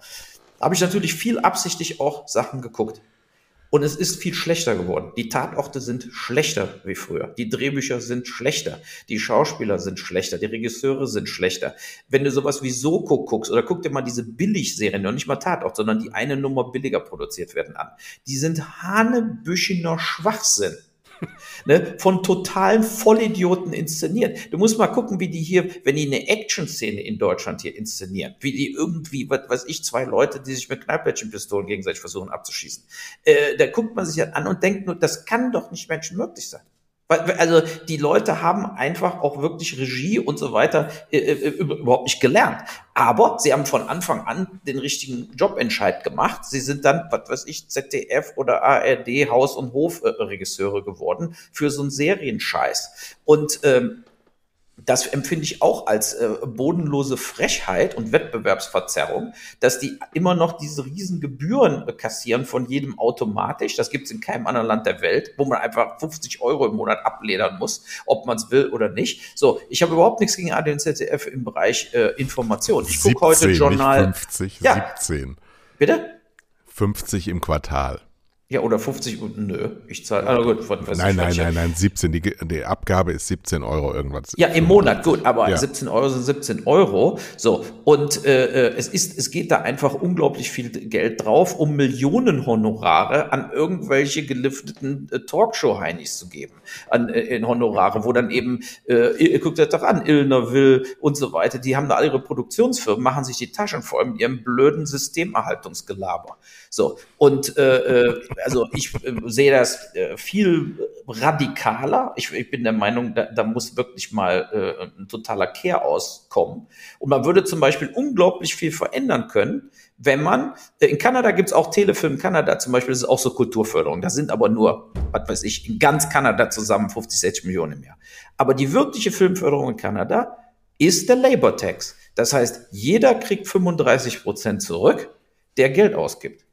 habe ich natürlich viel absichtlich auch Sachen geguckt. Und es ist viel schlechter geworden. Die Tatorte sind schlechter wie früher. Die Drehbücher sind schlechter. Die Schauspieler sind schlechter. Die Regisseure sind schlechter. Wenn du sowas wie Soko guckst oder guck dir mal diese Billigserien, noch nicht mal Tatort, sondern die eine Nummer billiger produziert werden an. Die sind hanebüchener Schwachsinn ne, von totalen Vollidioten inszeniert. Du musst mal gucken, wie die hier, wenn die eine Action-Szene in Deutschland hier inszenieren, wie die irgendwie, was weiß ich, zwei Leute, die sich mit Knallplättchenpistolen gegenseitig versuchen abzuschießen. Äh, da guckt man sich an und denkt nur, das kann doch nicht menschenmöglich sein. Also die Leute haben einfach auch wirklich Regie und so weiter äh, äh, überhaupt nicht gelernt. Aber sie haben von Anfang an den richtigen Jobentscheid gemacht. Sie sind dann, was weiß ich, ZDF oder ARD Haus- und Hofregisseure geworden für so einen Serienscheiß. Und ähm, das empfinde ich auch als äh, bodenlose Frechheit und Wettbewerbsverzerrung, dass die immer noch diese riesen Gebühren kassieren von jedem automatisch. Das gibt es in keinem anderen Land der Welt, wo man einfach 50 Euro im Monat abledern muss, ob man es will oder nicht. So, ich habe überhaupt nichts gegen AD und ZDF im Bereich äh, Information. Ich gucke heute Journal. Nicht 50, ja. 17. Bitte? 50 im Quartal. Ja, oder 50 und nö, ich zahle. Also gut, von, was nein, nein, nein, nein, 17. Die, die, Abgabe ist 17 Euro irgendwas. Ja, im Monat, gut, aber ja. 17 Euro sind 17 Euro. So, und äh, äh, es ist, es geht da einfach unglaublich viel Geld drauf, um Millionen Honorare an irgendwelche gelifteten äh, Talkshow-Heinis zu geben. An, äh, in Honorare, wo dann eben, äh, ihr guckt euch doch an, Illner Will und so weiter, die haben da alle ihre Produktionsfirmen, machen sich die Taschen voll mit ihrem blöden Systemerhaltungsgelaber. So, und äh, äh, also ich äh, sehe das äh, viel radikaler. Ich, ich bin der Meinung, da, da muss wirklich mal äh, ein totaler Kehr auskommen. Und man würde zum Beispiel unglaublich viel verändern können, wenn man, äh, in Kanada gibt's auch Telefilm Kanada zum Beispiel, das ist auch so Kulturförderung. Da sind aber nur, was weiß ich, in ganz Kanada zusammen 50, 60 Millionen im Jahr. Aber die wirkliche Filmförderung in Kanada ist der Labor Tax. Das heißt, jeder kriegt 35 Prozent zurück, der Geld ausgibt.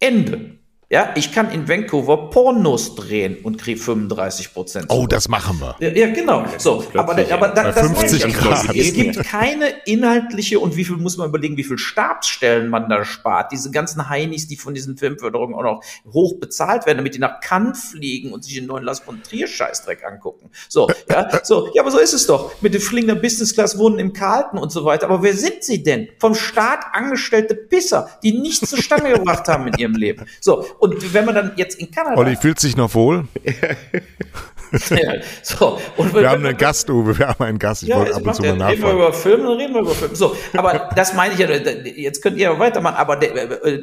Ende. Ja, ich kann in Vancouver Pornos drehen und kriege 35 Prozent. Oh, das machen wir. Ja, ja genau. So, aber, aber da, das 50 ist, Grad. Es gibt keine inhaltliche und wie viel muss man überlegen, wie viel Stabsstellen man da spart. Diese ganzen Heinis, die von diesen Filmförderungen auch noch hoch bezahlt werden, damit die nach Cannes fliegen und sich den neuen Lars von Trier Scheißdreck angucken. So, ja, so, ja, aber so ist es doch. Mit den fliegender Business Class wohnen im Carlton und so weiter. Aber wer sind sie denn? Vom Staat angestellte Pisser, die nichts zustande gebracht haben in ihrem Leben. So, und wenn man dann jetzt in Kanada. Olli fühlt sich noch wohl. ja, so. und wir haben einen Gast, Uwe, wir haben einen Gast. Ich ja, wollte ab und zu mal nachfragen. Reden wir über Filme, dann reden wir über Filme. So, aber das meine ich ja, jetzt könnt ihr weitermachen, aber,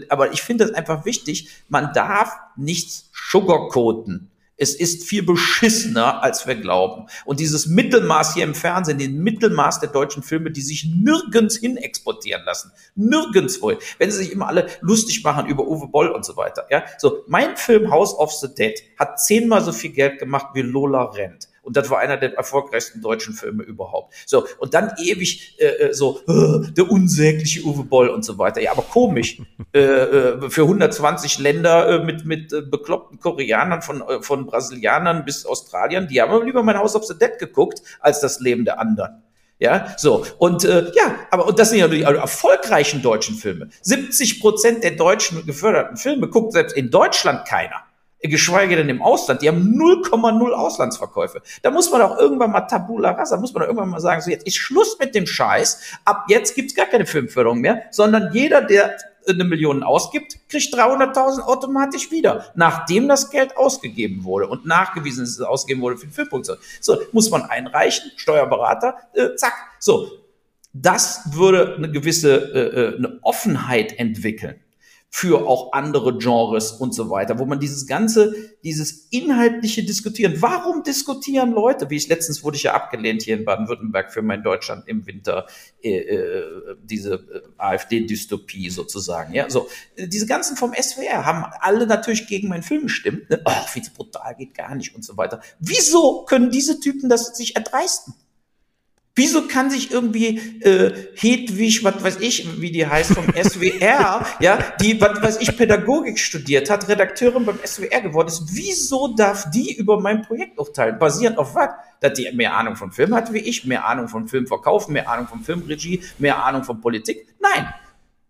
aber ich finde es einfach wichtig, man darf nichts sugarcoaten. Es ist viel beschissener, als wir glauben. Und dieses Mittelmaß hier im Fernsehen, den Mittelmaß der deutschen Filme, die sich nirgends hin exportieren lassen. Nirgendwo. Wenn sie sich immer alle lustig machen über Uwe Boll und so weiter. Ja, so mein Film House of the Dead hat zehnmal so viel Geld gemacht wie Lola Rent. Und das war einer der erfolgreichsten deutschen Filme überhaupt. So, und dann ewig äh, äh so, äh, der unsägliche Uwe Boll und so weiter. Ja, aber komisch. äh, äh, für 120 Länder äh, mit, mit bekloppten Koreanern, von, von Brasilianern bis Australiern, die haben lieber mein House of the Dead geguckt, als das Leben der anderen. Ja, so. Und äh, ja, aber und das sind ja die erfolgreichen deutschen Filme. 70 Prozent der deutschen geförderten Filme guckt selbst in Deutschland keiner geschweige denn im Ausland. Die haben 0,0 Auslandsverkäufe. Da muss man auch irgendwann mal Tabula rasa, muss man auch irgendwann mal sagen, so jetzt ist Schluss mit dem Scheiß. Ab jetzt gibt's gar keine Filmförderung mehr, sondern jeder, der eine Million ausgibt, kriegt 300.000 automatisch wieder, nachdem das Geld ausgegeben wurde und nachgewiesen ist, dass es ausgegeben wurde für die Filmproduktion. So, muss man einreichen, Steuerberater, äh, zack. So, das würde eine gewisse äh, äh eine Offenheit entwickeln für auch andere Genres und so weiter, wo man dieses ganze, dieses inhaltliche Diskutieren, warum diskutieren Leute, wie ich letztens wurde ich ja abgelehnt hier in Baden-Württemberg für mein Deutschland im Winter, äh, äh, diese äh, AfD-Dystopie sozusagen, ja, so, diese ganzen vom SWR haben alle natürlich gegen meinen Film gestimmt, ne? oh, wie brutal geht gar nicht und so weiter. Wieso können diese Typen das sich erdreisten? Wieso kann sich irgendwie äh, Hedwig, was weiß ich, wie die heißt, vom SWR, ja, die, was weiß ich, Pädagogik studiert hat, Redakteurin beim SWR geworden ist, wieso darf die über mein Projekt urteilen? Basierend auf was? Dass die mehr Ahnung von Film hat wie ich, mehr Ahnung von Filmverkauf, mehr Ahnung von Filmregie, mehr Ahnung von Politik? Nein,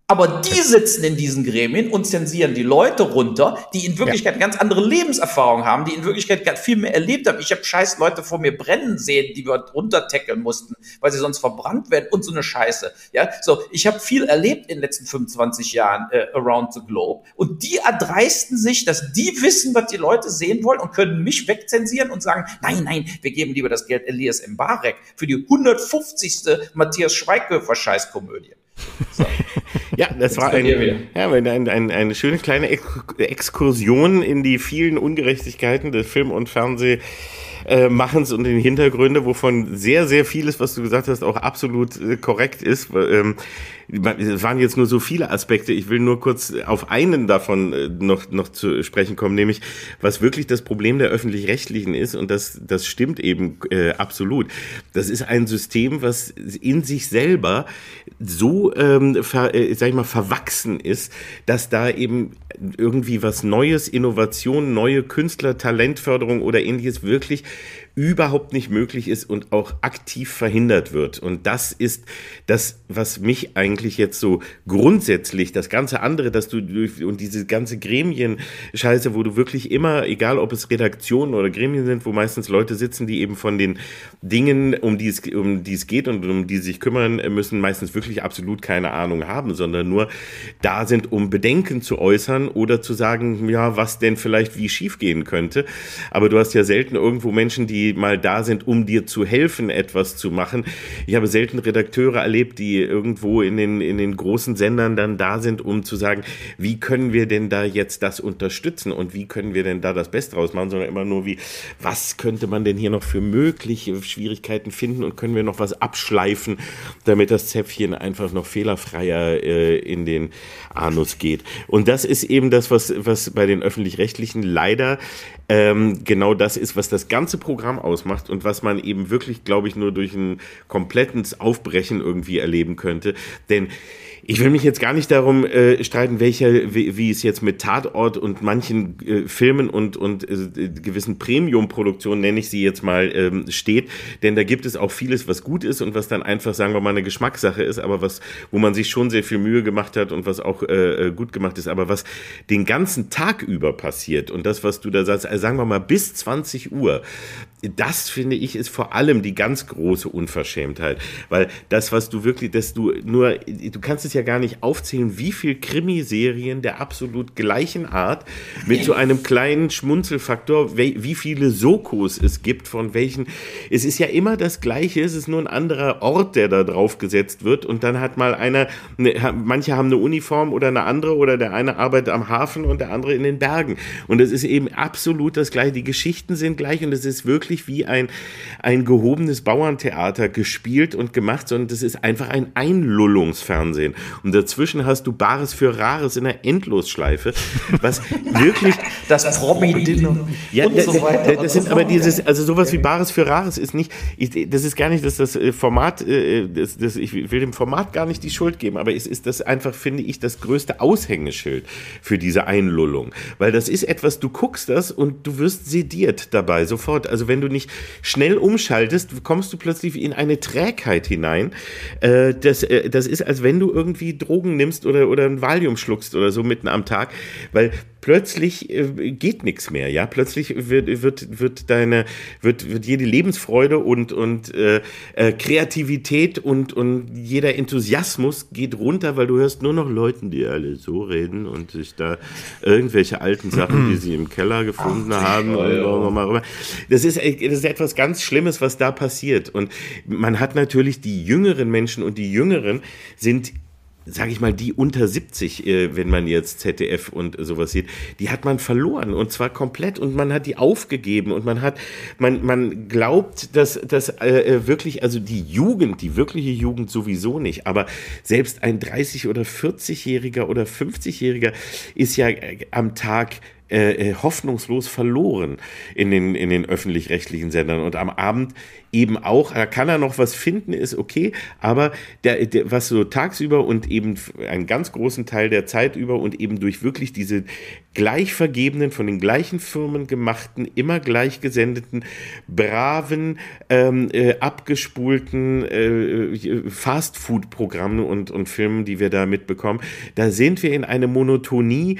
aber die sitzen in diesen Gremien und zensieren die Leute runter, die in Wirklichkeit ja. ganz andere Lebenserfahrung haben, die in Wirklichkeit viel mehr erlebt haben. Ich habe scheiß Leute vor mir brennen sehen, die wir runtertackeln mussten, weil sie sonst verbrannt werden und so eine Scheiße. Ja, so ich habe viel erlebt in den letzten 25 Jahren äh, around the globe und die erdreisten sich, dass die wissen, was die Leute sehen wollen und können mich wegzensieren und sagen, nein, nein, wir geben lieber das Geld Elias Mbarek für die 150. Matthias Schweighöfer Scheißkomödie. So. Ja, das war ein, ja, ein, ein, eine schöne kleine Exkursion in die vielen Ungerechtigkeiten des Film- und Fernseh- äh, Machens und den Hintergründe, wovon sehr, sehr vieles, was du gesagt hast, auch absolut äh, korrekt ist. Ähm, es waren jetzt nur so viele Aspekte. Ich will nur kurz auf einen davon äh, noch, noch zu sprechen kommen, nämlich was wirklich das Problem der öffentlich-rechtlichen ist. Und das, das stimmt eben äh, absolut. Das ist ein System, was in sich selber so, ähm, ver, äh, sag ich mal, verwachsen ist, dass da eben irgendwie was Neues, Innovation, neue Künstler, Talentförderung oder ähnliches wirklich überhaupt nicht möglich ist und auch aktiv verhindert wird. Und das ist das, was mich eigentlich jetzt so grundsätzlich, das ganze andere, dass du durch, und diese ganze Gremien-Scheiße, wo du wirklich immer, egal ob es Redaktionen oder Gremien sind, wo meistens Leute sitzen, die eben von den Dingen, um die es, um die es geht und um die sich kümmern müssen, meistens wirklich absolut keine Ahnung haben, sondern nur da sind, um Bedenken zu äußern oder zu sagen, ja, was denn vielleicht wie schief gehen könnte. Aber du hast ja selten irgendwo Menschen, die mal da sind, um dir zu helfen, etwas zu machen. Ich habe selten Redakteure erlebt, die irgendwo in den, in den großen Sendern dann da sind, um zu sagen, wie können wir denn da jetzt das unterstützen und wie können wir denn da das Beste draus machen, sondern immer nur wie, was könnte man denn hier noch für mögliche Schwierigkeiten finden und können wir noch was abschleifen, damit das Zäpfchen einfach noch fehlerfreier äh, in den Anus geht. Und das ist eben das, was, was bei den öffentlich-rechtlichen leider ähm, genau das ist, was das ganze Programm ausmacht und was man eben wirklich, glaube ich, nur durch ein komplettes Aufbrechen irgendwie erleben könnte. Denn ich will mich jetzt gar nicht darum äh, streiten, welcher, wie, wie, es jetzt mit Tatort und manchen äh, Filmen und, und äh, gewissen Premium-Produktionen, nenne ich sie jetzt mal, ähm, steht. Denn da gibt es auch vieles, was gut ist und was dann einfach, sagen wir mal, eine Geschmackssache ist, aber was, wo man sich schon sehr viel Mühe gemacht hat und was auch äh, äh gut gemacht ist. Aber was den ganzen Tag über passiert und das, was du da sagst, also sagen wir mal bis 20 Uhr, das finde ich ist vor allem die ganz große Unverschämtheit, weil das, was du wirklich, dass du nur, du kannst es ja gar nicht aufzählen, wie viel Krimiserien der absolut gleichen Art mit so einem kleinen Schmunzelfaktor, wie viele Sokos es gibt, von welchen, es ist ja immer das Gleiche, es ist nur ein anderer Ort, der da drauf gesetzt wird. Und dann hat mal einer, eine, manche haben eine Uniform oder eine andere oder der eine arbeitet am Hafen und der andere in den Bergen. Und es ist eben absolut das Gleiche, die Geschichten sind gleich und es ist wirklich wirklich wie ein, ein gehobenes Bauerntheater gespielt und gemacht, sondern das ist einfach ein Einlullungsfernsehen. Und dazwischen hast du Bares für Rares in der Endlosschleife, was wirklich... Das Promi-Dinner ja, und so weiter. Das sind aber dieses, also sowas wie Bares für Rares ist nicht, das ist gar nicht, dass das äh, Format, äh, das, das, ich will dem Format gar nicht die Schuld geben, aber es ist das einfach, finde ich, das größte Aushängeschild für diese Einlullung. Weil das ist etwas, du guckst das und du wirst sediert dabei, sofort. Also wenn du nicht schnell umschaltest, kommst du plötzlich in eine Trägheit hinein. Äh, das, das ist, als wenn du irgendwie Drogen nimmst oder, oder ein Valium schluckst oder so mitten am Tag, weil plötzlich äh, geht nichts mehr, ja. Plötzlich wird, wird, wird deine, wird, wird jede Lebensfreude und, und äh, äh, Kreativität und, und jeder Enthusiasmus geht runter, weil du hörst nur noch Leuten, die alle so reden und sich da irgendwelche alten Sachen, die sie im Keller gefunden Ach, haben. Das, ist, das ist etwas ganz Schlimmes, was da passiert. Und man hat natürlich die jüngeren Menschen und die Jüngeren sind sage ich mal, die unter 70, äh, wenn man jetzt ZDF und sowas sieht, die hat man verloren und zwar komplett und man hat die aufgegeben und man hat, man, man glaubt, dass, dass äh, äh wirklich, also die Jugend, die wirkliche Jugend sowieso nicht, aber selbst ein 30- oder 40-Jähriger oder 50-Jähriger ist ja äh, am Tag äh, äh, hoffnungslos verloren in den, in den öffentlich-rechtlichen Sendern. Und am Abend eben auch, da kann er noch was finden, ist okay, aber der, der, was so tagsüber und eben einen ganz großen Teil der Zeit über und eben durch wirklich diese gleich vergebenen, von den gleichen Firmen gemachten, immer gleich gesendeten, braven, ähm, äh, abgespulten äh, Fastfood-Programmen und, und Filmen, die wir da mitbekommen, da sind wir in eine Monotonie,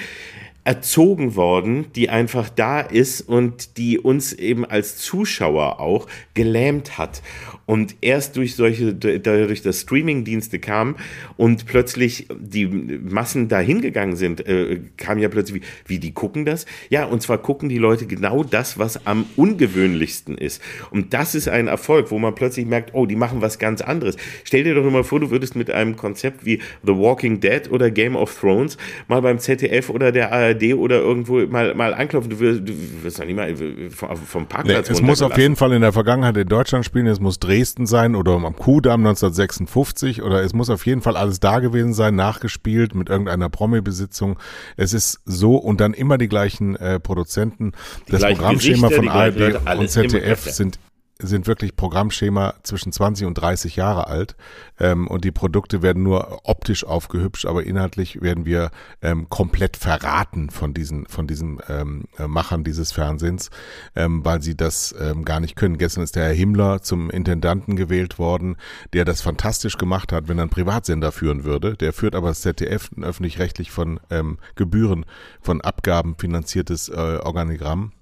erzogen worden, die einfach da ist und die uns eben als Zuschauer auch gelähmt hat. Und erst durch solche, durch das Streaming-Dienste kam und plötzlich die Massen dahin gegangen sind, äh, kam ja plötzlich, wie, wie die gucken das? Ja, und zwar gucken die Leute genau das, was am ungewöhnlichsten ist. Und das ist ein Erfolg, wo man plötzlich merkt, oh, die machen was ganz anderes. Stell dir doch mal vor, du würdest mit einem Konzept wie The Walking Dead oder Game of Thrones mal beim ZDF oder der ARD oder irgendwo mal, mal anklopfen. Du wirst, du wirst doch nicht mal vom, vom Parkplatz nee, Es muss auf jeden Fall in der Vergangenheit in Deutschland spielen, es muss drehen Dresden sein oder am Kudamm 1956 oder es muss auf jeden Fall alles da gewesen sein, nachgespielt mit irgendeiner Promi-Besitzung. Es ist so und dann immer die gleichen äh, Produzenten. Die das Programmschema von ARD und ZDF sind sind wirklich Programmschema zwischen 20 und 30 Jahre alt ähm, und die Produkte werden nur optisch aufgehübscht, aber inhaltlich werden wir ähm, komplett verraten von diesen von diesen ähm, äh, Machern dieses Fernsehens, ähm, weil sie das ähm, gar nicht können. Gestern ist der Herr Himmler zum Intendanten gewählt worden, der das fantastisch gemacht hat, wenn er einen Privatsender führen würde. Der führt aber das ZDF, ein öffentlich-rechtlich von ähm, Gebühren, von Abgaben finanziertes äh, Organigramm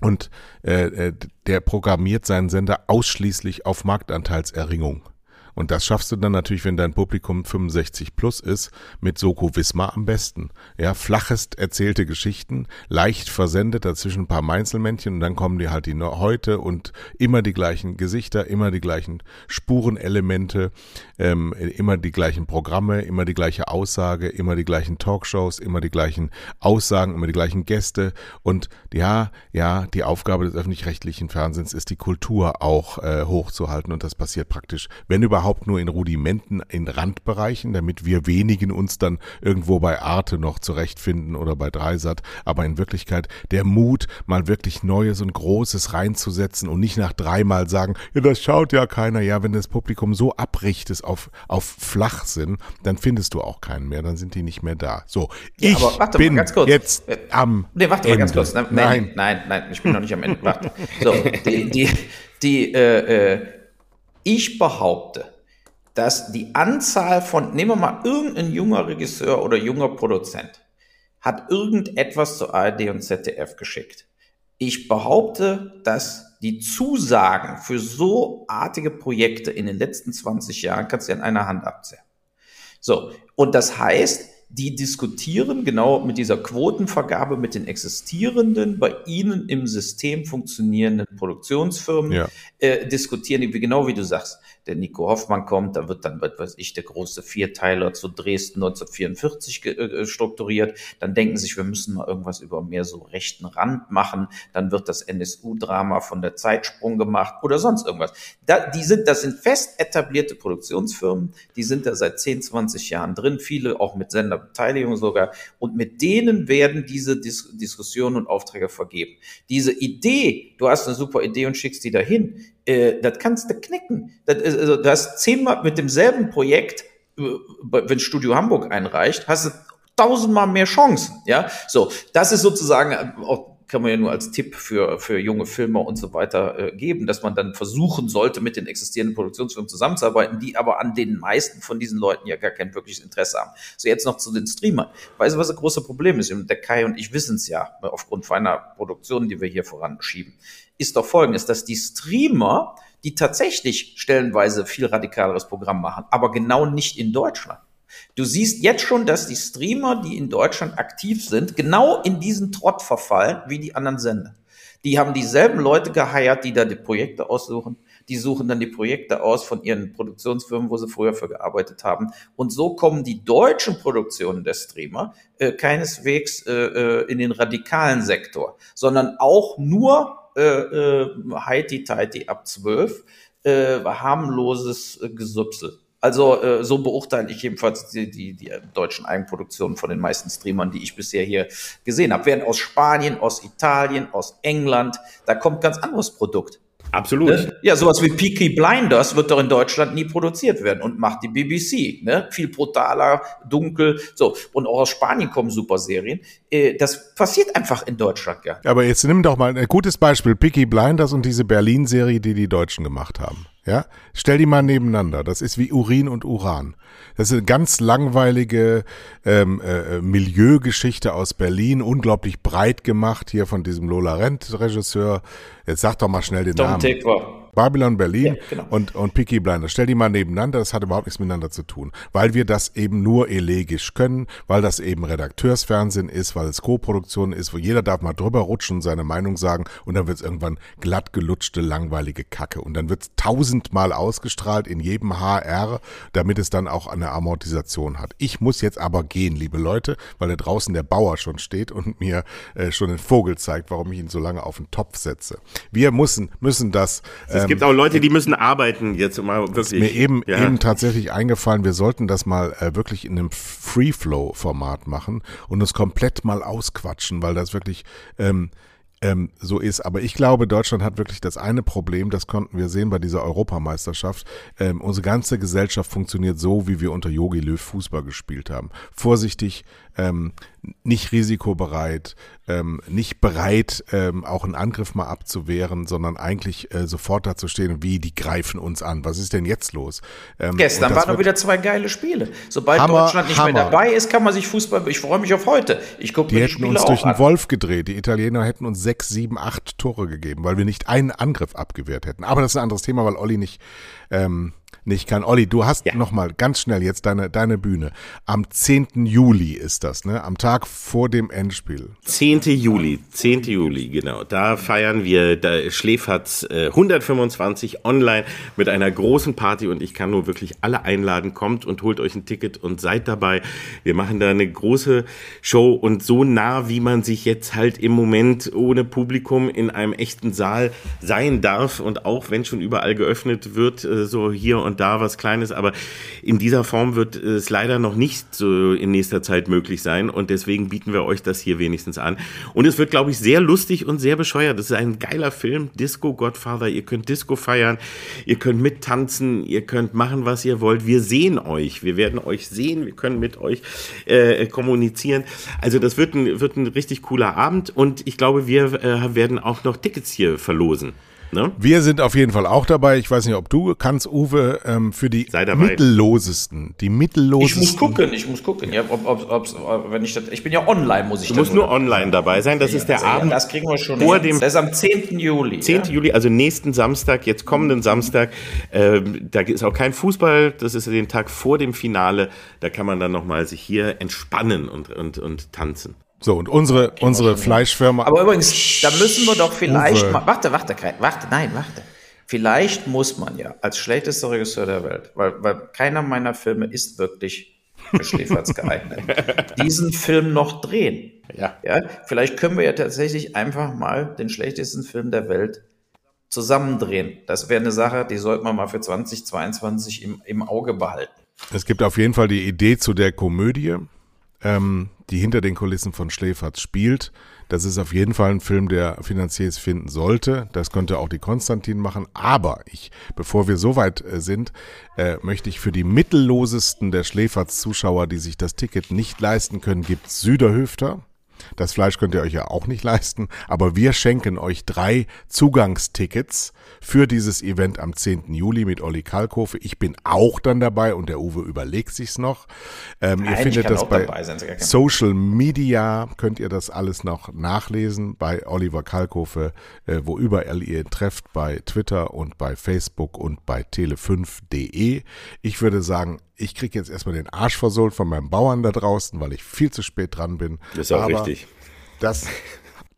und äh, äh, der programmiert seinen Sender ausschließlich auf Marktanteilserringung. Und das schaffst du dann natürlich, wenn dein Publikum 65 plus ist, mit Soko Wismar am besten. Ja, flachest erzählte Geschichten, leicht versendet, dazwischen ein paar Meinzelmännchen und dann kommen die halt die heute und immer die gleichen Gesichter, immer die gleichen Spurenelemente, ähm, immer die gleichen Programme, immer die gleiche Aussage, immer die gleichen Talkshows, immer die gleichen Aussagen, immer die gleichen Gäste. Und ja, ja, die Aufgabe des öffentlich-rechtlichen Fernsehens ist, die Kultur auch äh, hochzuhalten und das passiert praktisch, wenn überhaupt überhaupt nur in Rudimenten, in Randbereichen, damit wir wenigen uns dann irgendwo bei Arte noch zurechtfinden oder bei Dreisat. Aber in Wirklichkeit der Mut, mal wirklich Neues und Großes reinzusetzen und nicht nach dreimal sagen, ja, das schaut ja keiner. Ja, wenn das Publikum so abrichtest auf, auf Flachsinn, dann findest du auch keinen mehr, dann sind die nicht mehr da. So, Ja, ich aber warte mal, bin ganz kurz. jetzt am Nee, warte Ende. mal ganz kurz. Nein, Nein. nein, nein, nein, ich bin noch nicht am Ende. Warte. So, die, die, die, äh, äh, ich behaupte, dass die Anzahl von, nehmen wir mal irgendein junger Regisseur oder junger Produzent, hat irgendetwas zu ARD und ZDF geschickt. Ich behaupte, dass die Zusagen für so artige Projekte in den letzten 20 Jahren kannst du an einer Hand abzählen. So, und das heißt, die diskutieren genau mit dieser Quotenvergabe mit den existierenden, bei ihnen im System funktionierenden Produktionsfirmen, Ja. äh, diskutieren die, genau wie du sagst. Der Nico Hoffmann kommt, da wird dann, was weiß ich, der große Vierteiler zu Dresden 1944 ge- äh, strukturiert. Dann denken sich, wir müssen mal irgendwas über mehr so rechten Rand machen. Dann wird das NSU-Drama von der Zeitsprung gemacht oder sonst irgendwas. Da, die sind, das sind fest etablierte Produktionsfirmen, die sind da seit 10, 20 Jahren drin, viele auch mit Senderbeteiligung sogar. Und mit denen werden diese Dis Diskussionen und Aufträge vergeben. Diese Idee, du hast eine super Idee und schickst die dahin, äh, das kannst du knicken. Das, also, du hast zehnmal mit demselben Projekt, äh, wenn Studio Hamburg einreicht, hast du tausendmal mehr Chancen. Ja, so, das ist sozusagen äh, auch kann man ja nur als Tipp für, für junge Filmer und so weiter äh, geben, dass man dann versuchen sollte, mit den existierenden Produktionsfirmen zusammenzuarbeiten, die aber an den meisten von diesen Leuten ja gar kein wirkliches Interesse haben. So, jetzt noch zu den Streamern. Weißt du, was das große Problem ist? Und der Kai und ich wissen es ja, aufgrund einer Produktion, die wir hier voranschieben, ist doch folgendes, dass die Streamer, die tatsächlich stellenweise viel radikaleres Programm machen, aber genau nicht in Deutschland. Du siehst jetzt schon, dass die Streamer, die in Deutschland aktiv sind, genau in diesen Trott verfallen wie die anderen Sender. Die haben dieselben Leute geheiert, die da die Projekte aussuchen. Die suchen dann die Projekte aus von ihren Produktionsfirmen, wo sie früher für gearbeitet haben. Und so kommen die deutschen Produktionen der Streamer äh, keineswegs äh, äh, in den radikalen Sektor, sondern auch nur äh, äh, Heiti-Teiti ab 12, äh, harmloses äh, Gesupsel. Also äh, so beurteile ich jedenfalls die, die, die deutschen Eigenproduktionen von den meisten Streamern, die ich bisher hier gesehen habe. Während aus Spanien, aus Italien, aus England, da kommt ganz anderes Produkt. Absolut. Ne? Ja, sowas wie Peaky Blinders wird doch in Deutschland nie produziert werden und macht die BBC. Ne? Viel brutaler, dunkel, so. Und auch aus Spanien kommen super Serien. Äh, das passiert einfach in Deutschland nicht. Aber jetzt nimm doch mal ein gutes Beispiel, Picky Blinders und diese Berlin-Serie, die die Deutschen gemacht haben. Ja, stell die mal nebeneinander. Das ist wie Urin und Uran. Das ist eine ganz langweilige ähm, äh, Milieugeschichte aus Berlin, unglaublich breit gemacht hier von diesem Lola Rent-Regisseur. Jetzt sag doch mal schnell den Tom Namen. Tekwa. Babylon Berlin Ja, genau. und, und Peaky Blinders. Stell die mal nebeneinander, das hat überhaupt nichts miteinander zu tun. Weil wir das eben nur elegisch können, weil das eben Redakteursfernsehen ist, weil es Co-Produktion ist, wo jeder darf mal drüber rutschen und seine Meinung sagen und dann wird es irgendwann glatt gelutschte, langweilige Kacke. Und dann wird es tausendmal ausgestrahlt in jedem HR, damit es dann auch eine Amortisation hat. Ich muss jetzt aber gehen, liebe Leute, weil da draußen der Bauer schon steht und mir äh, schon den Vogel zeigt, warum ich ihn so lange auf den Topf setze. Wir müssen, müssen das es gibt auch Leute, die müssen arbeiten jetzt mal wirklich. ist mir eben, ja. eben tatsächlich eingefallen, wir sollten das mal äh, wirklich in einem Free-Flow-Format machen und uns komplett mal ausquatschen, weil das wirklich, ähm, ähm, so ist. Aber ich glaube, Deutschland hat wirklich das eine Problem, das konnten wir sehen bei dieser Europameisterschaft. Ähm, unsere ganze Gesellschaft funktioniert so, wie wir unter Yogi Löw Fußball gespielt haben. Vorsichtig, ähm, nicht risikobereit, ähm, nicht bereit, ähm, auch einen Angriff mal abzuwehren, sondern eigentlich äh, sofort dazu stehen, wie die greifen uns an. Was ist denn jetzt los? Ähm, Gestern waren doch wieder zwei geile Spiele. Sobald Hammer, Deutschland nicht Hammer. mehr dabei ist, kann man sich Fußball. Ich freue mich auf heute. Ich gucke mir die, die hätten uns durch den Wolf gedreht. Die Italiener hätten uns sechs, sieben, acht Tore gegeben, weil wir nicht einen Angriff abgewehrt hätten. Aber das ist ein anderes Thema, weil Olli nicht ähm, nicht kann. Olli, du hast ja. noch mal ganz schnell jetzt deine, deine Bühne. Am 10. Juli ist das, ne? Am Tag vor dem Endspiel. 10. Juli, 10. Juli, genau. Da feiern wir, da Schläferz äh, 125 online mit einer großen Party und ich kann nur wirklich alle einladen. Kommt und holt euch ein Ticket und seid dabei. Wir machen da eine große Show und so nah, wie man sich jetzt halt im Moment ohne Publikum in einem echten Saal sein darf und auch wenn schon überall geöffnet wird, äh, so hier und da was Kleines, aber in dieser Form wird es leider noch nicht so in nächster Zeit möglich sein und deswegen bieten wir euch das hier wenigstens an. Und es wird, glaube ich, sehr lustig und sehr bescheuert. Das ist ein geiler Film, Disco Godfather. Ihr könnt Disco feiern, ihr könnt mittanzen, ihr könnt machen, was ihr wollt. Wir sehen euch, wir werden euch sehen, wir können mit euch äh, kommunizieren. Also das wird ein, wird ein richtig cooler Abend und ich glaube, wir äh, werden auch noch Tickets hier verlosen. Ne? Wir sind auf jeden Fall auch dabei. Ich weiß nicht, ob du kannst, Uwe, ähm, für die mittellosesten, die mittellosesten. Ich muss gucken, ich muss gucken. Ja, ob, ob, ob, wenn ich, das, ich bin ja online, muss ich Du musst nur online dabei sein. Das ja, ist der also, Abend. das kriegen wir schon. Vor dem, das ist am 10. Juli. 10. Ja. Juli, also nächsten Samstag, jetzt kommenden Samstag. Ähm, da ist auch kein Fußball. Das ist den Tag vor dem Finale. Da kann man dann nochmal sich hier entspannen und, und, und tanzen. So, und unsere, unsere Fleischfirma. Aber übrigens, da müssen wir doch vielleicht mal, warte, warte, warte, nein, warte. Vielleicht muss man ja als schlechtester Regisseur der Welt, weil, weil keiner meiner Filme ist wirklich für Schläferz geeignet, diesen Film noch drehen. Ja. ja. Vielleicht können wir ja tatsächlich einfach mal den schlechtesten Film der Welt zusammendrehen. Das wäre eine Sache, die sollte man mal für 2022 im, im Auge behalten. Es gibt auf jeden Fall die Idee zu der Komödie ähm, die hinter den Kulissen von Schläferz spielt. Das ist auf jeden Fall ein Film, der Finanziers finden sollte. Das könnte auch die Konstantin machen. Aber ich, bevor wir so weit äh, sind, äh, möchte ich für die mittellosesten der Schläferz-Zuschauer, die sich das Ticket nicht leisten können, gibt Süderhöfter. Das Fleisch könnt ihr euch ja auch nicht leisten, aber wir schenken euch drei Zugangstickets für dieses Event am 10. Juli mit Olli Kalkofe. Ich bin auch dann dabei und der Uwe überlegt sich's noch. Ähm, Nein, ihr findet das bei Social Media, könnt ihr das alles noch nachlesen bei Oliver Kalkofe, äh, wo überall ihr ihn trefft, bei Twitter und bei Facebook und bei tele5.de. Ich würde sagen, ich kriege jetzt erstmal den Arsch versohlt von meinem Bauern da draußen, weil ich viel zu spät dran bin. Das ist auch Aber richtig. Das,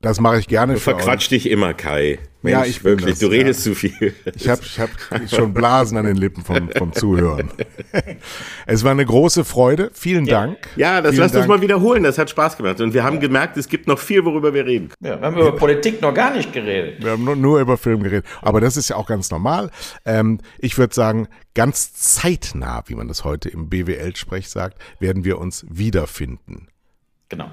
das mache ich gerne. Du verquatsch dich immer, Kai. Mensch, ja, ich wirklich. Das, du redest ja. zu viel. Ich habe ich hab schon Blasen an den Lippen vom, vom Zuhören. es war eine große Freude. Vielen ja. Dank. Ja, das lasst uns mal wiederholen. Das hat Spaß gemacht. Und wir haben gemerkt, es gibt noch viel, worüber wir reden. Ja, wir haben über Politik noch gar nicht geredet. Wir haben nur, nur über Film geredet. Aber das ist ja auch ganz normal. Ähm, ich würde sagen, ganz zeitnah, wie man das heute im BWL-Sprech sagt, werden wir uns wiederfinden. Genau.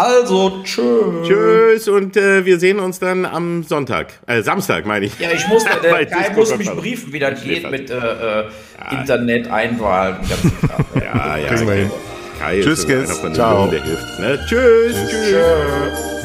Also, tschüss. Tschüss und äh, wir sehen uns dann am Sonntag. Äh, Samstag, meine ich. Ja, ich muss, der Kai muss mich briefen, wie das geht mit äh, äh ja. Internet-Einwahl. ja, ja. Hin. Kai tschüss, Kids. Ciao. Der hilft, ne? Tschüss. Tschüss. tschüss. Thank